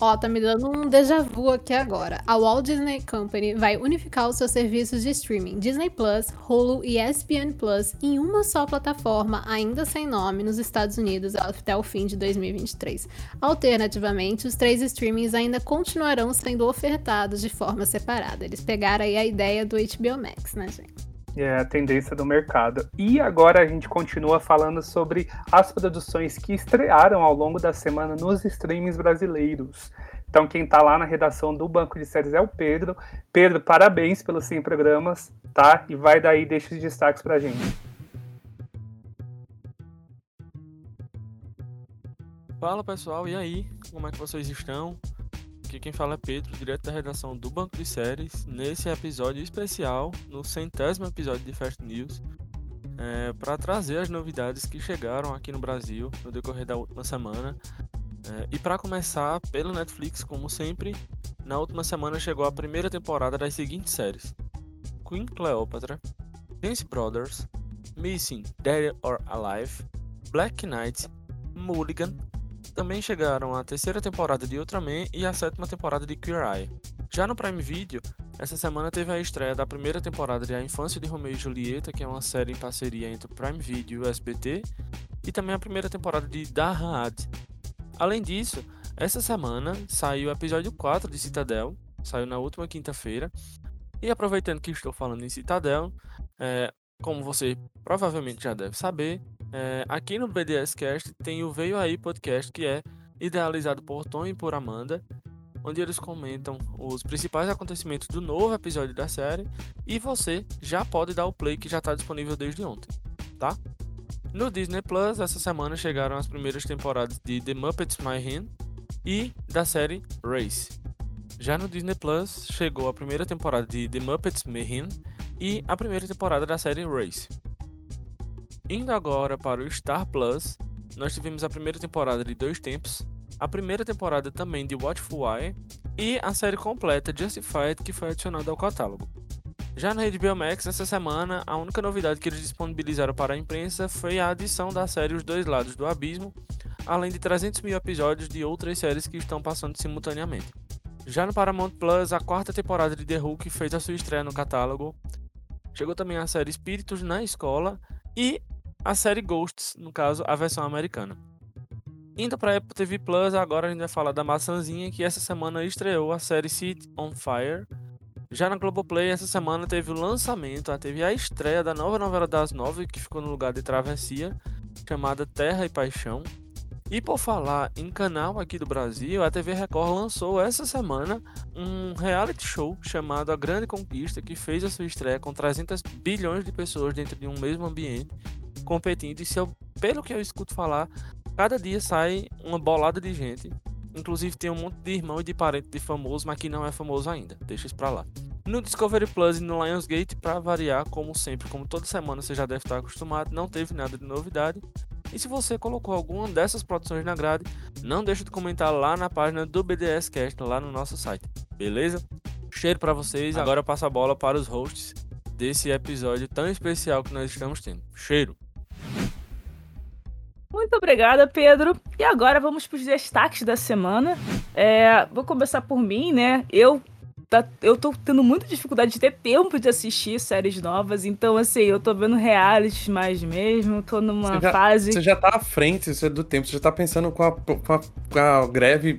Ó, tá me dando um déjà vu aqui agora. A Walt Disney Company vai unificar os seus serviços de streaming Disney Plus, Hulu e ESPN Plus em uma só plataforma, ainda sem nome, nos Estados Unidos até o fim de 2023. Alternativamente, os três streamings ainda continuarão sendo ofertados de forma separada. Eles pegaram aí a ideia do HBO Max, né, gente? É a tendência do mercado. E agora a gente continua falando sobre as produções que estrearam ao longo da semana nos streamings brasileiros. Então, quem está lá na redação do Banco de Séries é o Pedro. Pedro, parabéns pelos 100 programas, tá? E vai daí, deixa os destaques pra gente. Fala pessoal, e aí? Como é que vocês estão? Aqui quem fala é Pedro, direto da redação do Banco de Séries, nesse episódio especial, no centésimo episódio de Fast News, é, para trazer as novidades que chegaram aqui no Brasil no decorrer da última semana. É, e para começar, pelo Netflix, como sempre, na última semana chegou a primeira temporada das seguintes séries: Queen Cleopatra, Dance Brothers, Missing Dead or Alive, Black Knight, Mulligan, também chegaram a terceira temporada de Ultraman e a sétima temporada de Queer Eye. Já no Prime Video, essa semana teve a estreia da primeira temporada de A Infância de Romeu e Julieta, que é uma série em parceria entre o Prime Video e o SBT, e também a primeira temporada de Darhad. Além disso, essa semana saiu o episódio 4 de Citadel, saiu na última quinta-feira, e aproveitando que estou falando em Citadel, é, como você provavelmente já deve saber, é, aqui no BDS Cast tem o Veio Aí Podcast, que é idealizado por Tom e por Amanda, onde eles comentam os principais acontecimentos do novo episódio da série e você já pode dar o play que já está disponível desde ontem, tá? No Disney Plus, essa semana chegaram as primeiras temporadas de The Muppets Mayhem e da série Race. Já no Disney Plus, chegou a primeira temporada de The Muppets Mayhem e a primeira temporada da série Race. Indo agora para o Star Plus, nós tivemos a primeira temporada de Dois Tempos, a primeira temporada também de Watchful Eye e a série completa Justified que foi adicionada ao catálogo. Já na HBO Max, essa semana, a única novidade que eles disponibilizaram para a imprensa foi a adição da série Os Dois Lados do Abismo, além de 300 mil episódios de outras séries que estão passando simultaneamente. Já no Paramount Plus, a quarta temporada de The Hulk fez a sua estreia no catálogo. Chegou também a série Espíritos na Escola e a série Ghosts, no caso, a versão americana. Indo para Apple TV Plus, agora a gente vai falar da maçãzinha que essa semana estreou a série City on Fire. Já na Globoplay, essa semana teve o lançamento, teve a estreia da nova novela das nove, que ficou no lugar de Travessia, chamada Terra e Paixão. E por falar em canal aqui do Brasil, a TV Record lançou essa semana um reality show chamado A Grande Conquista, que fez a sua estreia com 300 bilhões de pessoas dentro de um mesmo ambiente, competindo. E se eu, pelo que eu escuto falar, cada dia sai uma bolada de gente. Inclusive tem um monte de irmão e de parente de famoso, mas que não é famoso ainda. Deixa isso pra lá. No Discovery Plus e no Lionsgate, para variar, como sempre, como toda semana você já deve estar acostumado, não teve nada de novidade. E se você colocou alguma dessas produções na grade, não deixe de comentar lá na página do BDS Cast, lá no nosso site. Beleza? Cheiro para vocês. Agora passa a bola para os hosts desse episódio tão especial que nós estamos tendo. Cheiro. Muito obrigada, Pedro. E agora vamos para os destaques da semana. É, vou começar por mim, né? Eu tá, eu tô tendo muita dificuldade de ter tempo de assistir séries novas, então assim, eu tô vendo realities mais mesmo, tô numa você já, fase. Você já tá à frente é do tempo, você já tá pensando com a, com a, com a greve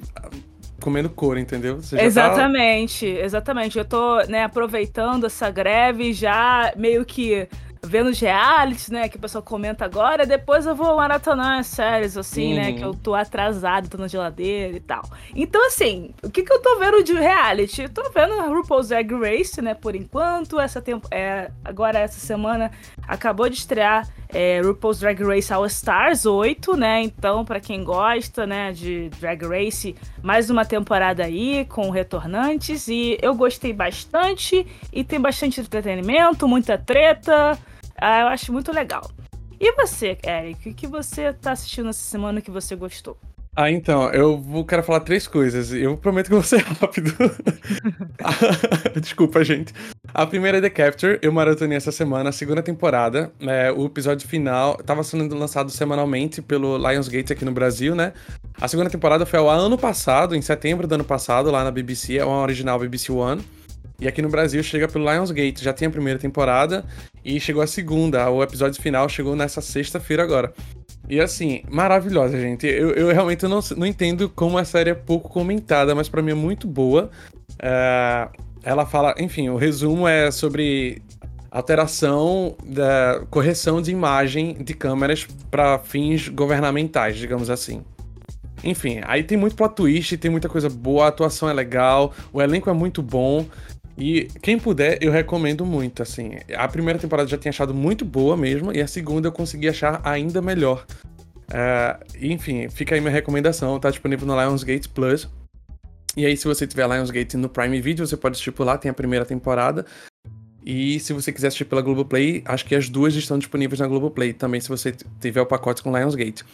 comendo couro, entendeu? Tá exatamente, tá... exatamente. Eu tô, né, aproveitando essa greve já meio que vendo os realities, né? Que o pessoal comenta agora. Depois eu vou maratonar as séries, assim, uhum. né? Que eu tô atrasado, tô na geladeira e tal. Então, assim, o que que eu tô vendo de reality? Eu tô vendo a RuPaul's Drag Race, né? Por enquanto. Essa tempo, é, agora, essa semana, acabou de estrear é, RuPaul's Drag Race All Stars 8, né? Então, para quem gosta, né, de Drag Race, mais uma temporada aí com retornantes e eu gostei bastante e tem bastante entretenimento, muita treta. Ah, eu acho muito legal. E você, Eric, o que você tá assistindo essa semana que você gostou? Ah, então, eu vou, quero falar três coisas. Eu prometo que vou ser [LAUGHS] rápido. [LAUGHS] Desculpa, gente. A primeira é The Capture, eu maratonei essa semana, a segunda temporada. É, o episódio final estava sendo lançado semanalmente pelo Lionsgate aqui no Brasil, né? A segunda temporada foi ao ano passado, em setembro do ano passado, lá na BBC, é uma original BBC One. E aqui no Brasil chega pelo Lionsgate. Já tem a primeira temporada e chegou a segunda. O episódio final chegou nessa sexta-feira agora. E assim, maravilhosa, gente. Eu, eu realmente não, não entendo como a série é pouco comentada, mas para mim é muito boa. É, ela fala, enfim, o resumo é sobre alteração da correção de imagem de câmeras para fins governamentais, digamos assim. Enfim, aí tem muito plot twist, tem muita coisa boa, a atuação é legal, o elenco é muito bom. E quem puder, eu recomendo muito, assim. A primeira temporada já tinha achado muito boa mesmo, e a segunda eu consegui achar ainda melhor. Uh, enfim, fica aí minha recomendação, tá disponível no Lionsgate Plus. E aí, se você tiver Lionsgate no Prime Video, você pode assistir por lá, tem a primeira temporada. E se você quiser assistir pela Globoplay, acho que as duas estão disponíveis na Globoplay também, se você tiver o pacote com Lionsgate.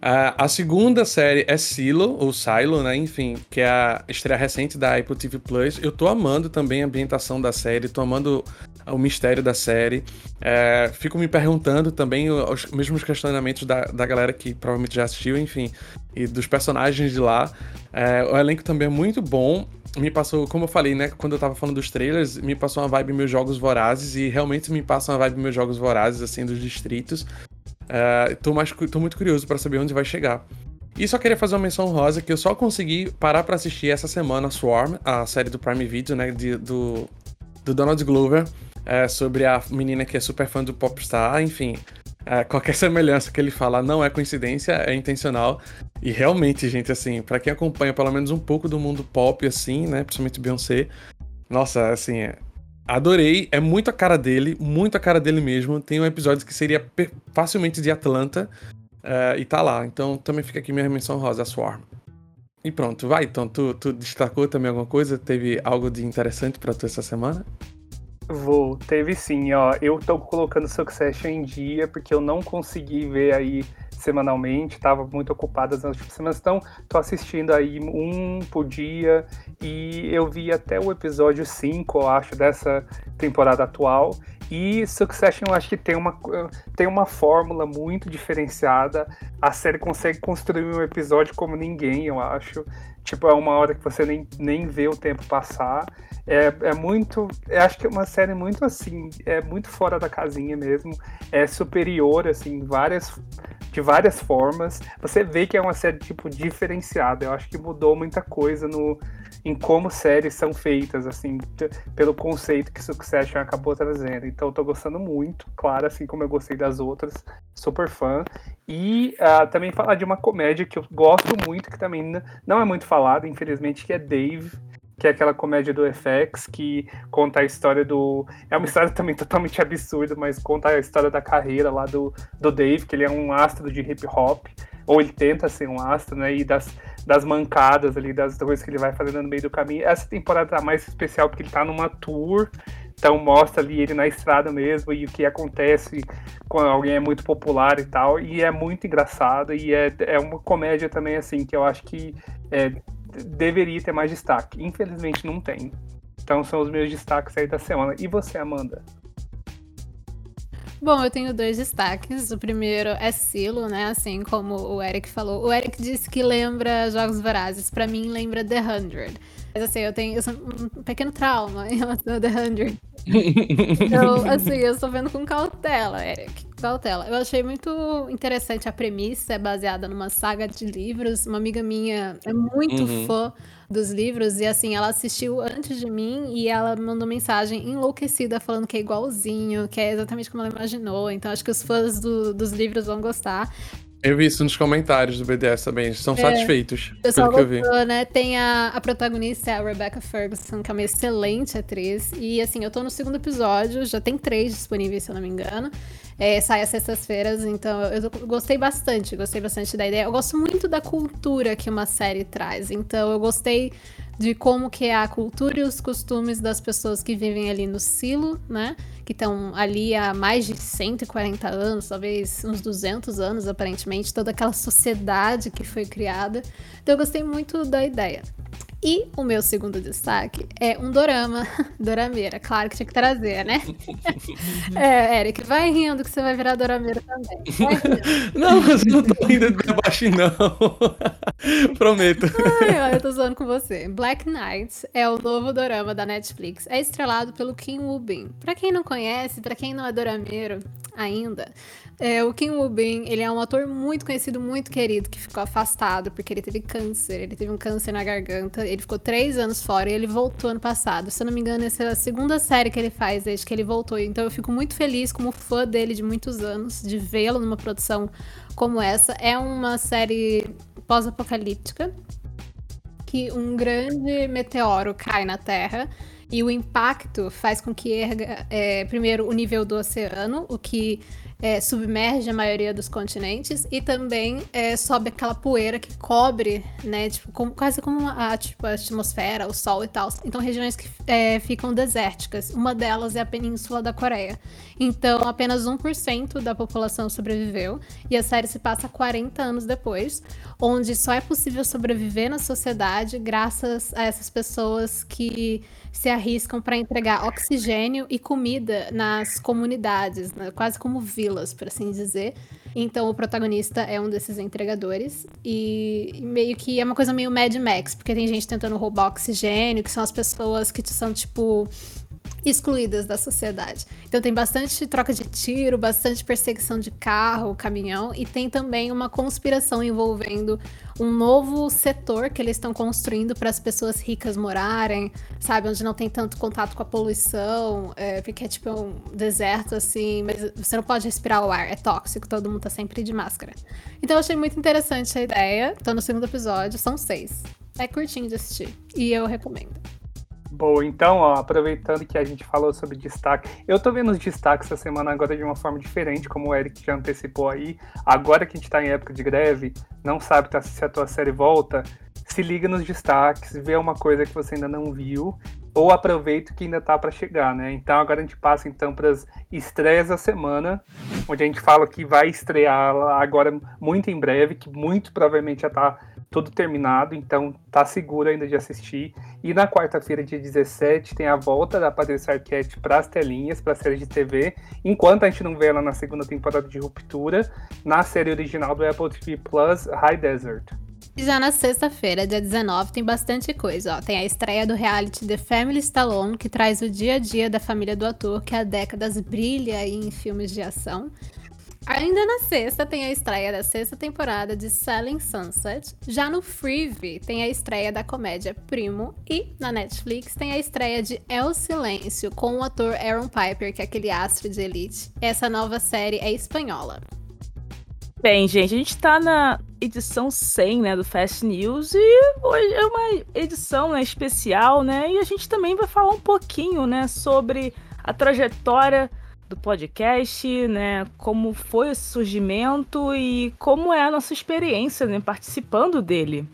Uh, a segunda série é Silo, ou Silo, né? Enfim, que é a estreia recente da Apple TV Plus. Eu tô amando também a ambientação da série, tô amando o mistério da série. É, fico me perguntando também os mesmos questionamentos da, da galera que provavelmente já assistiu, enfim, e dos personagens de lá. É, o elenco também é muito bom. Me passou, como eu falei, né? Quando eu tava falando dos trailers, me passou uma vibe meus jogos vorazes, e realmente me passa uma vibe meus jogos vorazes, assim, dos distritos. Uh, tô, mais, tô muito curioso para saber onde vai chegar. E só queria fazer uma menção rosa que eu só consegui parar para assistir essa semana Swarm, a série do Prime Video, né, de, do, do Donald Glover, é, sobre a menina que é super fã do Popstar, enfim. É, qualquer [LAUGHS] semelhança que ele fala não é coincidência, é intencional. E realmente, gente, assim, para quem acompanha pelo menos um pouco do mundo pop, assim, né, principalmente Beyoncé, nossa, assim, é, Adorei, é muito a cara dele, muito a cara dele mesmo. Tem um episódio que seria facilmente de Atlanta uh, e tá lá. Então também fica aqui minha menção rosa, a Swarm. E pronto, vai. Então, tu, tu destacou também alguma coisa? Teve algo de interessante para tu essa semana? Vou, teve sim, ó. Eu tô colocando Succession em dia porque eu não consegui ver aí semanalmente, estava muito ocupada nas últimas semanas, então tô assistindo aí um por dia e eu vi até o episódio 5, eu acho, dessa temporada atual. E Succession eu acho que tem uma, tem uma fórmula muito diferenciada. A série consegue construir um episódio como ninguém, eu acho. Tipo, é uma hora que você nem, nem vê o tempo passar. É, é muito. Acho que é uma série muito assim, é muito fora da casinha mesmo. É superior, assim, várias, de várias formas. Você vê que é uma série, tipo, diferenciada. Eu acho que mudou muita coisa no, em como séries são feitas, assim, pelo conceito que Succession acabou trazendo. Então, então eu tô gostando muito, claro, assim como eu gostei das outras, super fã. E uh, também falar de uma comédia que eu gosto muito, que também não é muito falada, infelizmente, que é Dave, que é aquela comédia do FX que conta a história do. É uma história também totalmente absurda, mas conta a história da carreira lá do, do Dave, que ele é um astro de hip hop, ou ele tenta ser um astro, né? E das, das mancadas ali, das coisas que ele vai fazendo no meio do caminho. Essa temporada tá mais especial porque ele tá numa tour, então mostra ali ele na estrada mesmo e o que acontece quando alguém é muito popular e tal. E é muito engraçado e é, é uma comédia também, assim, que eu acho que é, deveria ter mais destaque. Infelizmente não tem. Então são os meus destaques aí da semana. E você, Amanda? Bom, eu tenho dois destaques. O primeiro é Silo, né? Assim como o Eric falou. O Eric disse que lembra Jogos Vorazes. Para mim, lembra The Hundred. Mas assim, eu tenho eu um pequeno trauma em relação a The Hundred. [LAUGHS] Então, assim, eu estou vendo com cautela, Eric. Cautela. Eu achei muito interessante a premissa, é baseada numa saga de livros. Uma amiga minha é muito uhum. fã dos livros e assim, ela assistiu antes de mim e ela mandou mensagem enlouquecida falando que é igualzinho, que é exatamente como ela imaginou. Então acho que os fãs do, dos livros vão gostar. Eu vi isso nos comentários do BDS também, eles estão é, satisfeitos. O pessoal gostou, que eu vi. né? Tem a, a protagonista, a Rebecca Ferguson, que é uma excelente atriz. E assim, eu tô no segundo episódio, já tem três disponíveis, se eu não me engano. É, sai às sextas-feiras, então eu gostei bastante, gostei bastante da ideia. Eu gosto muito da cultura que uma série traz, então eu gostei de como que é a cultura e os costumes das pessoas que vivem ali no silo, né? Que estão ali há mais de 140 anos, talvez uns 200 anos, aparentemente, toda aquela sociedade que foi criada. Então eu gostei muito da ideia. E o meu segundo destaque é um dorama, [LAUGHS] dorameira, claro que tinha que trazer, né? [LAUGHS] é, Eric, vai rindo que você vai virar dorameira também. [LAUGHS] não, mas eu não tô rindo de baixo, não. Prometo. Ai, eu tô zoando com você. Black Knight é o novo dorama da Netflix. É estrelado pelo Kim Woo Bin. Pra quem não conhece, pra quem não é dorameiro ainda, é, o Kim Woo-bin, ele é um ator muito conhecido, muito querido, que ficou afastado porque ele teve câncer. Ele teve um câncer na garganta. Ele ficou três anos fora e ele voltou ano passado. Se eu não me engano, essa é a segunda série que ele faz desde que ele voltou. Então eu fico muito feliz, como fã dele de muitos anos, de vê-lo numa produção como essa. É uma série pós-apocalíptica que um grande meteoro cai na Terra e o impacto faz com que erga, é, primeiro, o nível do oceano, o que é, submerge a maioria dos continentes e também é, sobe aquela poeira que cobre, né, tipo, como, quase como a, tipo, a atmosfera, o sol e tal. Então, regiões que é, ficam desérticas. Uma delas é a Península da Coreia. Então, apenas 1% da população sobreviveu e a série se passa 40 anos depois, onde só é possível sobreviver na sociedade graças a essas pessoas que se arriscam para entregar oxigênio e comida nas comunidades, né? quase como vilas, por assim dizer. Então o protagonista é um desses entregadores e meio que é uma coisa meio Mad Max, porque tem gente tentando roubar oxigênio, que são as pessoas que são tipo excluídas da sociedade. Então tem bastante troca de tiro, bastante perseguição de carro, caminhão e tem também uma conspiração envolvendo um novo setor que eles estão construindo para as pessoas ricas morarem, sabe, onde não tem tanto contato com a poluição, é, porque é tipo um deserto assim, mas você não pode respirar o ar, é tóxico, todo mundo tá sempre de máscara. Então eu achei muito interessante a ideia. Tô no segundo episódio, são seis. É curtinho de assistir e eu recomendo. Boa, então, ó, aproveitando que a gente falou sobre destaque, eu tô vendo os destaques essa semana agora de uma forma diferente, como o Eric já antecipou aí. Agora que a gente tá em época de greve, não sabe tá, se a tua série volta, se liga nos destaques, vê uma coisa que você ainda não viu, ou aproveita que ainda tá para chegar, né? Então agora a gente passa então para as estreias da semana, onde a gente fala que vai estrear agora muito em breve, que muito provavelmente já tá tudo terminado, então tá seguro ainda de assistir. E na quarta-feira, dia 17, tem a volta da Patrícia Arquette para as telinhas, para a série de TV, enquanto a gente não vê ela na segunda temporada de Ruptura, na série original do Apple TV Plus, High Desert. Já na sexta-feira, dia 19, tem bastante coisa. Ó. Tem a estreia do reality The Family Stallone, que traz o dia a dia da família do ator, que há décadas brilha em filmes de ação. Ainda na sexta tem a estreia da sexta temporada de Selling Sunset. Já no Freevee tem a estreia da comédia Primo. E na Netflix tem a estreia de El Silêncio com o ator Aaron Piper, que é aquele astro de elite. Essa nova série é espanhola. Bem, gente, a gente tá na edição 100, né, do Fast News e hoje é uma edição né, especial, né, e a gente também vai falar um pouquinho, né, sobre a trajetória do podcast, né? Como foi esse surgimento e como é a nossa experiência, né? Participando dele.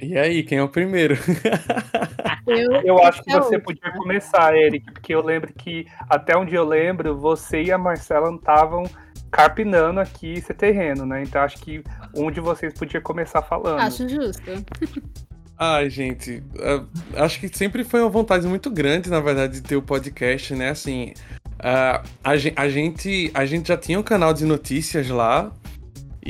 E aí, quem é o primeiro? [LAUGHS] eu, eu acho que você podia começar, Eric, porque eu lembro que, até onde eu lembro, você e a Marcela estavam carpinando aqui esse terreno, né? Então acho que um de vocês podia começar falando. Acho justo. [LAUGHS] Ai, gente, acho que sempre foi uma vontade muito grande, na verdade, de ter o podcast, né? Assim, Uh, a, a, gente, a gente já tinha um canal de notícias lá.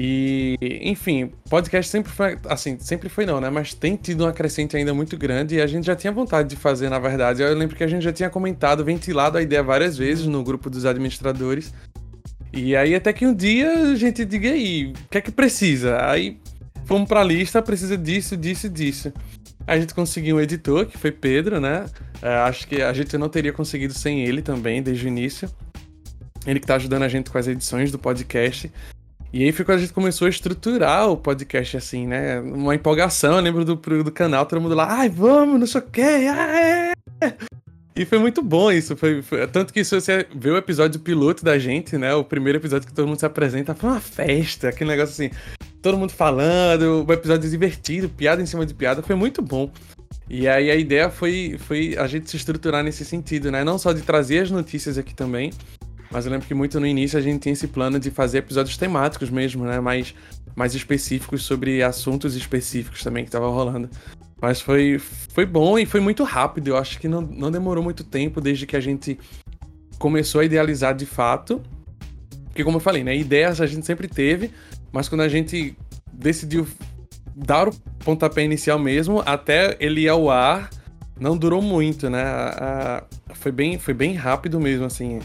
E, enfim, podcast sempre foi, assim, sempre foi não, né? Mas tem tido uma crescente ainda muito grande e a gente já tinha vontade de fazer, na verdade. Eu lembro que a gente já tinha comentado, ventilado a ideia várias vezes no grupo dos administradores. E aí até que um dia a gente diga aí, o que é que precisa? Aí fomos pra lista, precisa disso, disso, disso. A gente conseguiu um editor, que foi Pedro, né? É, acho que a gente não teria conseguido sem ele também, desde o início. Ele que tá ajudando a gente com as edições do podcast. E aí foi quando a gente começou a estruturar o podcast assim, né? Uma empolgação, eu lembro do, do canal, todo mundo lá, ai, vamos, não sei o quê, ai. E foi muito bom isso. Foi, foi, tanto que se você vê o episódio piloto da gente, né? O primeiro episódio que todo mundo se apresenta, foi uma festa, aquele negócio assim todo mundo falando, o episódio divertido, piada em cima de piada, foi muito bom. E aí a ideia foi, foi a gente se estruturar nesse sentido, né? Não só de trazer as notícias aqui também, mas eu lembro que muito no início a gente tinha esse plano de fazer episódios temáticos mesmo, né? Mais, mais específicos sobre assuntos específicos também que tava rolando. Mas foi, foi bom e foi muito rápido. Eu acho que não, não demorou muito tempo desde que a gente começou a idealizar de fato. Porque, como eu falei, né? Ideias a gente sempre teve, mas quando a gente decidiu dar o pontapé inicial mesmo, até ele ir ao ar, não durou muito, né? A, a, foi, bem, foi bem rápido mesmo, assim.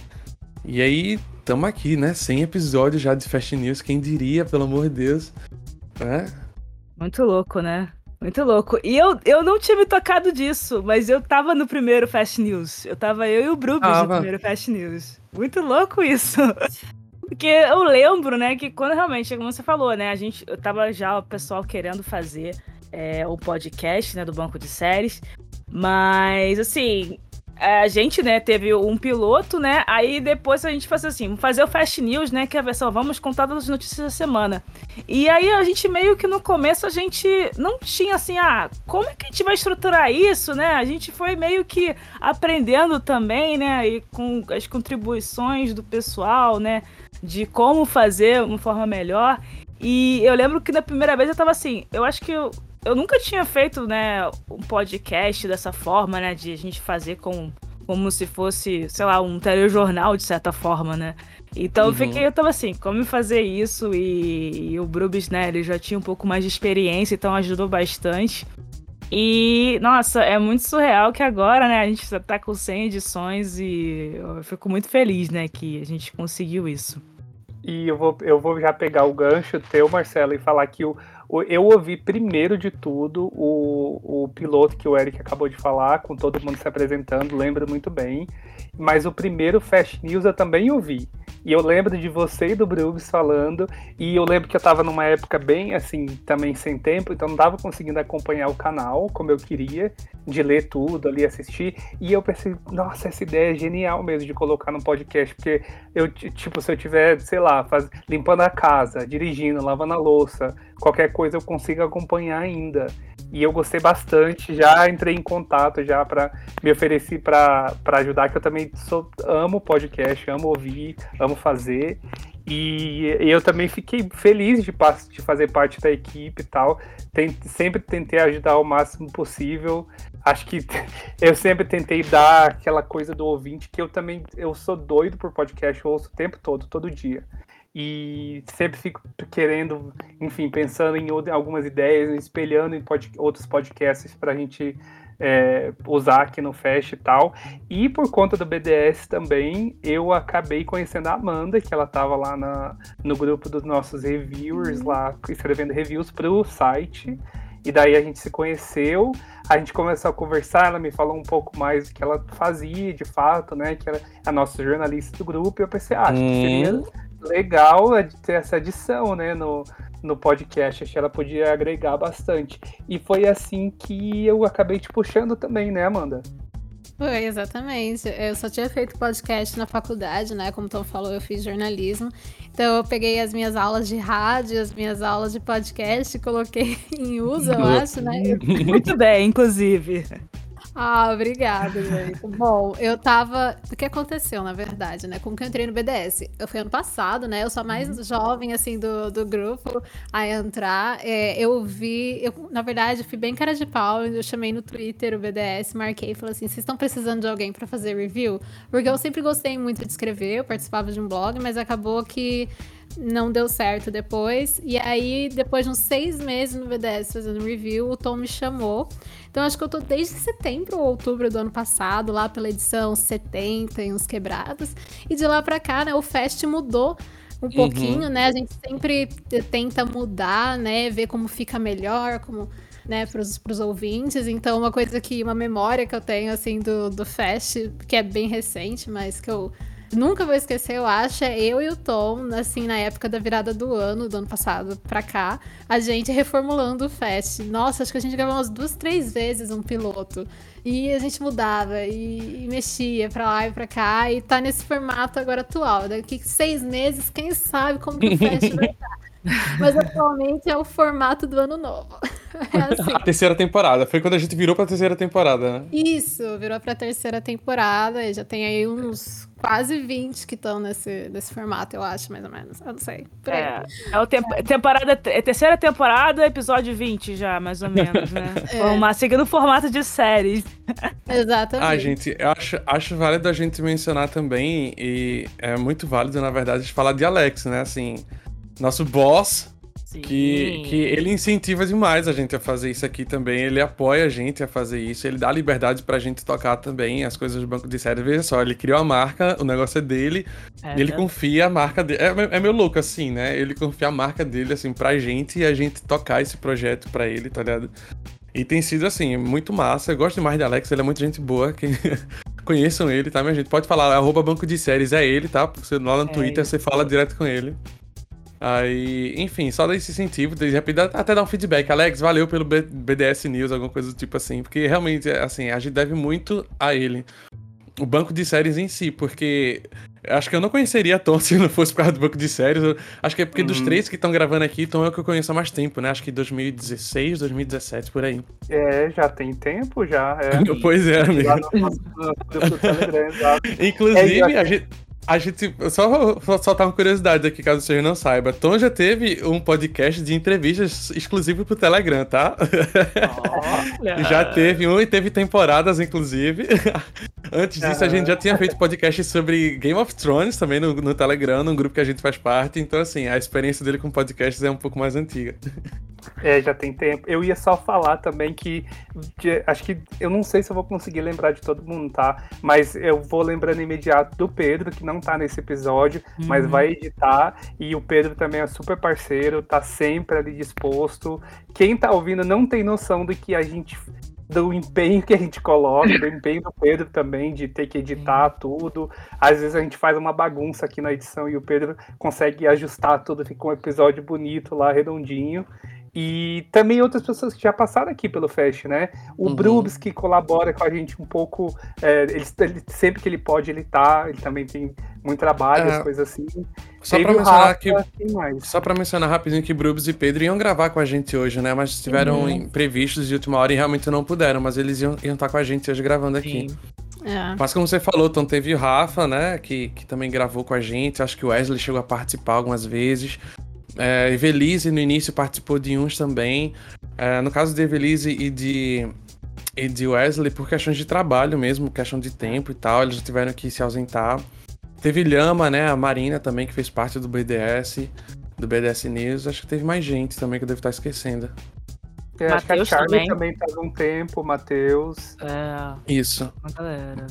E aí, tamo aqui, né? 100 episódios já de Fast News, quem diria, pelo amor de Deus. Né? Muito louco, né? Muito louco. E eu, eu não tinha me tocado disso, mas eu tava no primeiro Fast News. Eu tava eu e o Brubis no primeiro Fast News. Muito louco isso. [LAUGHS] Porque eu lembro, né, que quando realmente, como você falou, né, a gente, tava já o pessoal querendo fazer é, o podcast, né, do Banco de Séries, mas, assim, a gente, né, teve um piloto, né, aí depois a gente faz assim, fazer o Fast News, né, que é a versão, vamos contar as notícias da semana. E aí a gente meio que no começo a gente não tinha assim, ah, como é que a gente vai estruturar isso, né? A gente foi meio que aprendendo também, né, e com as contribuições do pessoal, né, de como fazer uma forma melhor. E eu lembro que na primeira vez eu tava assim, eu acho que eu, eu nunca tinha feito, né, um podcast dessa forma, né, de a gente fazer com como se fosse, sei lá, um telejornal de certa forma, né? Então uhum. eu fiquei, eu tava assim, como fazer isso e, e o Brubis, né, ele já tinha um pouco mais de experiência, então ajudou bastante. E, nossa, é muito surreal que agora, né, a gente tá com 100 edições e eu fico muito feliz, né, que a gente conseguiu isso. E eu vou, eu vou já pegar o gancho teu, Marcelo, e falar que o, o, eu ouvi primeiro de tudo o, o piloto que o Eric acabou de falar, com todo mundo se apresentando, lembro muito bem. Mas o primeiro Fast News eu também ouvi. E eu lembro de você e do Brubis falando, e eu lembro que eu tava numa época bem assim, também sem tempo, então não tava conseguindo acompanhar o canal como eu queria, de ler tudo ali, assistir. E eu pensei, nossa, essa ideia é genial mesmo de colocar no podcast, porque eu, tipo, se eu tiver, sei lá, faz, limpando a casa, dirigindo, lavando a louça, qualquer coisa eu consigo acompanhar ainda. E eu gostei bastante, já entrei em contato já para me oferecer para ajudar, que eu também sou, amo podcast, amo ouvir, amo fazer. E, eu também fiquei feliz de, de fazer parte da equipe e tal. Sempre tentei ajudar o máximo possível. Acho que [LAUGHS] eu sempre tentei dar aquela coisa do ouvinte que eu também eu sou doido por podcast, eu ouço o tempo todo, todo dia e sempre fico querendo, enfim, pensando em algumas ideias, espelhando em pod outros podcasts para a gente é, usar aqui no Fest e tal. E por conta do BDS também, eu acabei conhecendo a Amanda, que ela tava lá na, no grupo dos nossos reviewers, lá escrevendo reviews pro site. E daí a gente se conheceu, a gente começou a conversar, ela me falou um pouco mais do que ela fazia, de fato, né? Que era a nossa jornalista do grupo, e eu pensei, ah, acho que seria Legal ter essa edição, né, no, no podcast, acho que ela podia agregar bastante. E foi assim que eu acabei te puxando também, né, Amanda? Foi, exatamente. Eu só tinha feito podcast na faculdade, né? Como o Tom falou, eu fiz jornalismo. Então eu peguei as minhas aulas de rádio, as minhas aulas de podcast e coloquei [LAUGHS] em uso, eu acho, né? Muito bem, inclusive. Ah, obrigada, gente. [LAUGHS] Bom, eu tava. O que aconteceu, na verdade, né? Como que eu entrei no BDS? Eu fui ano passado, né? Eu sou a mais jovem, assim, do, do grupo a entrar. É, eu vi. Eu, na verdade, fui bem cara de pau. Eu chamei no Twitter o BDS, marquei e falei assim: vocês estão precisando de alguém pra fazer review? Porque eu sempre gostei muito de escrever, eu participava de um blog, mas acabou que não deu certo depois. E aí, depois de uns seis meses no BDS fazendo review, o Tom me chamou. Então, acho que eu tô desde setembro ou outubro do ano passado, lá pela edição 70 e uns quebrados. E de lá pra cá, né, o Fest mudou um pouquinho, né? A gente sempre tenta mudar, né? Ver como fica melhor, como né, pros, pros ouvintes. Então, uma coisa que, uma memória que eu tenho, assim, do, do Fest, que é bem recente, mas que eu nunca vou esquecer, eu acho, é eu e o Tom, assim, na época da virada do ano, do ano passado pra cá, a gente reformulando o Fest. Nossa, acho que a gente gravou umas duas, três vezes um piloto. E a gente mudava e, e mexia pra lá e pra cá, e tá nesse formato agora atual. Daqui seis meses, quem sabe como que o Fest vai estar. [LAUGHS] Mas atualmente é o formato do ano novo. [LAUGHS] É assim. A terceira temporada. Foi quando a gente virou pra terceira temporada, né? Isso, virou pra terceira temporada. E já tem aí uns quase 20 que estão nesse, nesse formato, eu acho, mais ou menos. Eu não sei. É, é o tempo, temporada, é terceira temporada, episódio 20 já, mais ou menos, né? [LAUGHS] É. Uma, seguindo o formato de séries. Exatamente. Ah, gente, eu acho, acho válido a gente mencionar também, e é muito válido, na verdade, falar de Alex, né? Assim, nosso boss, que, que ele incentiva demais a gente a fazer isso aqui também. Ele apoia a gente a fazer isso. Ele dá liberdade pra gente tocar também as coisas do banco de séries. Veja só, ele criou a marca, o negócio é dele. É, e ele né? confia a marca dele. É, é meio louco assim, né? Ele confia a marca dele, assim, pra gente e a gente tocar esse projeto pra ele, tá ligado? E tem sido, assim, muito massa. Eu gosto demais de Alex, ele é muito gente boa. Quem... [LAUGHS] Conheçam ele, tá, minha gente? Pode falar, arroba banco de séries, é ele, tá? Você lá no É Twitter, você fala direto com ele. Aí, enfim, só dar esse incentivo, de repente até dar um feedback. Alex, valeu pelo BDS News, alguma coisa do tipo assim, porque realmente, assim, a gente deve muito a ele. O banco de séries em si, porque acho que eu não conheceria Tom se não fosse por causa do banco de séries. Eu- acho que é porque dos Uhum. três que estão gravando aqui, Tom é o que eu conheço há mais tempo, né? Acho que 2016, 2017, por aí. É, já tem tempo, já. É. pois é, amigo. Inclusive, É, a gente. A gente, só vou soltar uma curiosidade aqui, caso você não saiba. Tom já teve um podcast de entrevistas exclusivo pro Telegram, tá? Olha. [LAUGHS] Já teve um e teve temporadas, inclusive. [LAUGHS] Antes disso, a gente já tinha feito podcast sobre Game of Thrones também no, no Telegram, num grupo que a gente faz parte. Então, assim, a experiência dele com podcasts é um pouco mais antiga. É, já tem tempo. Eu ia só falar também que. de- acho que. Eu não sei se eu vou conseguir lembrar de todo mundo, tá? Mas eu vou lembrando imediato do Pedro, que não tá nesse episódio, mas Uhum. vai editar. E o Pedro também é super parceiro, tá sempre ali disposto. Quem tá ouvindo não tem noção do que a gente. Do empenho que a gente coloca, do empenho do Pedro também, de ter que editar tudo. Às vezes a gente faz uma bagunça aqui na edição e o Pedro consegue ajustar tudo, fica um episódio bonito lá, redondinho. E também outras pessoas que já passaram aqui pelo Fest, né? O Uhum. Brubs, que colabora com a gente um pouco, é, ele, ele- sempre que ele pode, ele tá, ele também tem muito trabalho, É, as coisas assim. Só Teve pra o mencionar Rafa, que. Só pra mencionar rapidinho que Brubs e Pedro iam gravar com a gente hoje, né? Mas estiveram Uhum. imprevistos de última hora e realmente não puderam, mas eles iam estar com a gente hoje gravando aqui. Sim. É. Mas como você falou, Tom, teve o Rafa, né? Que, que também gravou com a gente. Acho que o Wesley chegou a participar algumas vezes. É, Evelise no início participou de uns também. É, no caso de Evelise e de, e de Wesley, por questões de trabalho mesmo, questão de tempo e tal, eles tiveram que se ausentar. Teve Lhama, né? A Marina também, que fez parte do BDS, do BDS News. Acho que teve mais gente também que eu devo estar esquecendo. Acho que a Charlie também. também tava um tempo, o Matheus. É, Isso. a galera.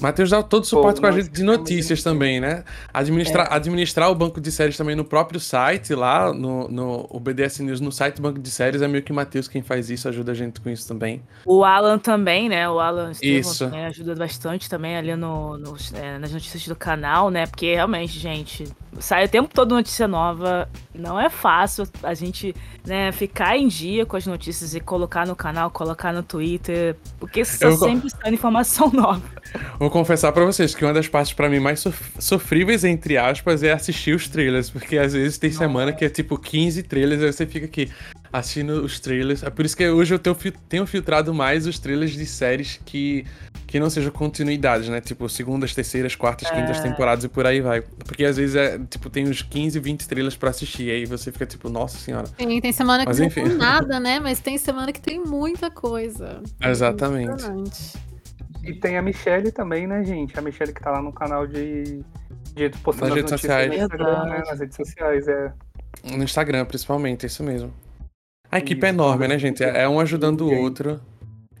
Matheus dá todo o suporte com a gente de notícias também, né? Administrar, administrar o banco de séries também no próprio site, lá no, no o BDS News, no site do banco de séries, é meio que o Matheus quem faz isso, ajuda a gente com isso também. O Alan também, né? O Alan Estevam Isso. também ajuda bastante também ali no, nos, é, nas notícias do canal, né? Porque realmente, gente, sai o tempo todo notícia nova. Não é fácil a gente né, ficar em dia com as notícias e colocar no canal, colocar no Twitter. Porque só Eu sempre sai informação [LAUGHS] nova. Vou confessar pra vocês que uma das partes pra mim mais sof- sofríveis, entre aspas, é assistir os trailers, porque às vezes tem semana que é tipo 15 trailers, aí você fica aqui assistindo os trailers. É por isso que hoje eu tenho, tenho filtrado mais os trailers de séries que, que não sejam continuidades, né? Tipo, segundas, terceiras, quartas, quintas É. temporadas e por aí vai. Porque às vezes é, tipo, tem uns 15, 20 trailers pra assistir, aí você fica tipo, nossa senhora. Tem, tem semana que Mas não enfim. tem nada, [LAUGHS] né? Mas tem semana que tem muita coisa. Exatamente. Impressionante. E tem a Michelle também, né, gente? A Michelle que tá lá no canal de. de postando Nas as redes notícias sociais. no Instagram, né? Nas redes sociais, é. No Instagram, principalmente, é isso mesmo. A equipe é Isso, enorme, né, gente? É um ajudando o outro.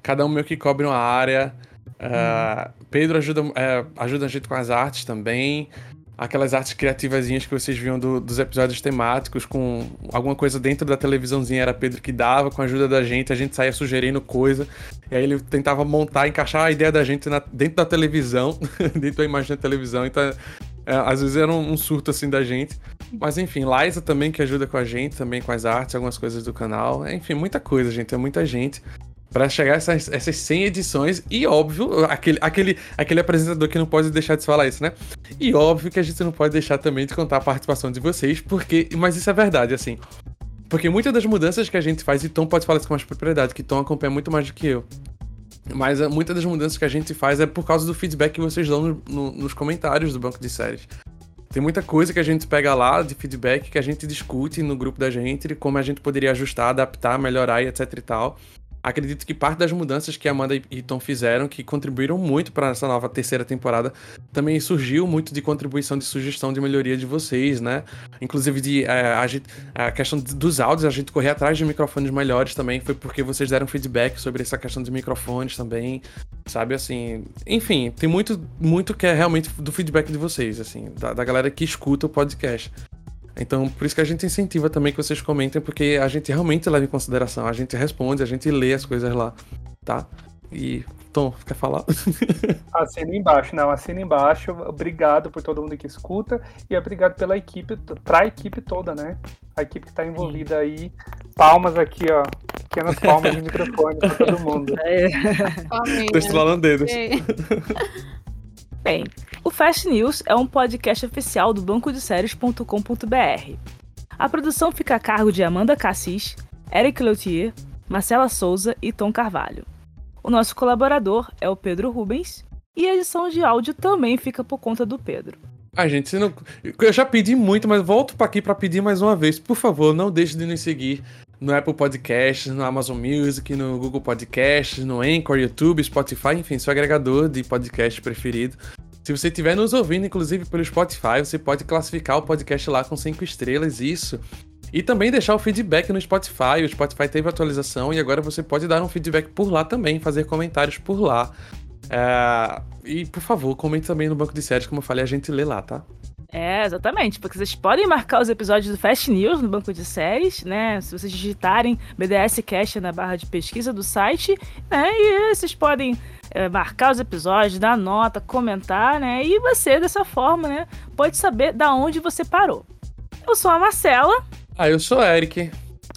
Cada um meio que cobre uma área. Ah, Pedro ajuda, é, ajuda a gente com as artes também. Aquelas artes criativazinhas que vocês viam do- dos episódios temáticos, com alguma coisa dentro da televisãozinha, era Pedro que dava, com a ajuda da gente, a gente saía sugerindo coisa. E aí ele tentava montar, encaixar a ideia da gente na- dentro da televisão, [LAUGHS] dentro da imagem da televisão. Então, é, às vezes era um, um surto assim da gente. Mas enfim, Liza também que ajuda com a gente, também com as artes, algumas coisas do canal. Enfim, muita coisa, gente. É muita gente. Pra chegar a essas, essas 100 edições. E óbvio, aquele, aquele, aquele apresentador que não pode deixar de falar isso, né? E óbvio que a gente não pode deixar também de contar a participação de vocês, porque. Mas isso é verdade, assim. Porque muitas das mudanças que a gente faz, e Tom pode falar isso com mais propriedade, que Tom acompanha muito mais do que eu. Mas eh, muitas das mudanças que a gente faz é por causa do feedback que vocês dão no- no- nos comentários do banco de séries. Tem muita coisa que a gente pega lá de feedback que a gente discute no grupo da gente, como a gente poderia ajustar, adaptar, melhorar e etc e tal. Acredito que parte das mudanças que Amanda e Tom fizeram, que contribuíram muito para essa nova terceira temporada, também surgiu muito de contribuição de sugestão de melhoria de vocês, né? Inclusive de eh, a, gente- a questão dos áudios, a gente correr atrás de microfones melhores também, foi porque vocês deram feedback sobre essa questão de microfones também, sabe? Assim, enfim, tem muito, muito que é realmente do feedback de vocês, assim, da, da galera que escuta o podcast. Então, por isso que a gente incentiva também que vocês comentem, porque a gente realmente leva em consideração, a gente responde, a gente lê as coisas lá, tá? E, Tom, quer falar? [LAUGHS] Assina embaixo, não, assina embaixo. Obrigado por todo mundo que escuta e obrigado pela equipe, pra equipe toda, né? A equipe que tá envolvida aí. Palmas aqui, ó. Pequenas palmas de [LAUGHS] microfone pra todo mundo. É, né? estralando dedos. Ei. [LAUGHS] Bem, o Fast News é um podcast oficial do bancodeséries.com.br. A produção fica a cargo de Amanda Cassis, Eric Leutier, Marcela Souza e Tom Carvalho. O nosso colaborador é o Pedro Rubens e a edição de áudio também fica por conta do Pedro. Ah, gente, você não... eu já pedi muito, mas volto pra aqui pra pedir mais uma vez. Por favor, não deixe de nos seguir no Apple Podcasts, no Amazon Music, no Google Podcasts, no Anchor, YouTube, Spotify, enfim, seu agregador de podcast preferido. Se você estiver nos ouvindo, inclusive pelo Spotify, você pode classificar o podcast lá com cinco estrelas, isso. E também deixar o feedback no Spotify. O Spotify teve atualização e agora você pode dar um feedback por lá também, fazer comentários por lá. É, E, por favor, comente também no banco de séries, como eu falei, a gente lê lá, tá? É, exatamente, porque vocês podem marcar os episódios do Fast News no banco de séries, né? Se vocês digitarem BDS Cast na barra de pesquisa do site, né? E vocês podem é, marcar os episódios, dar nota, comentar, né? E você, dessa forma, né, pode saber da onde você parou. Eu sou a Marcela. Ah, eu sou Eric.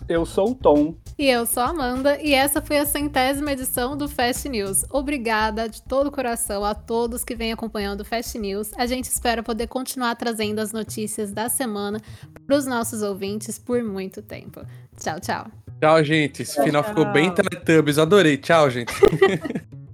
Eu sou o Tom. E eu sou a Amanda, e essa foi a centésima edição do Fast News. Obrigada de todo o coração a todos que vêm acompanhando o Fast News. A gente espera poder continuar trazendo as notícias da semana para os nossos ouvintes por muito tempo. Tchau, tchau. Tchau, gente. Esse final Tchau. ficou bem Teletubbies. Adorei. Tchau, gente. [LAUGHS]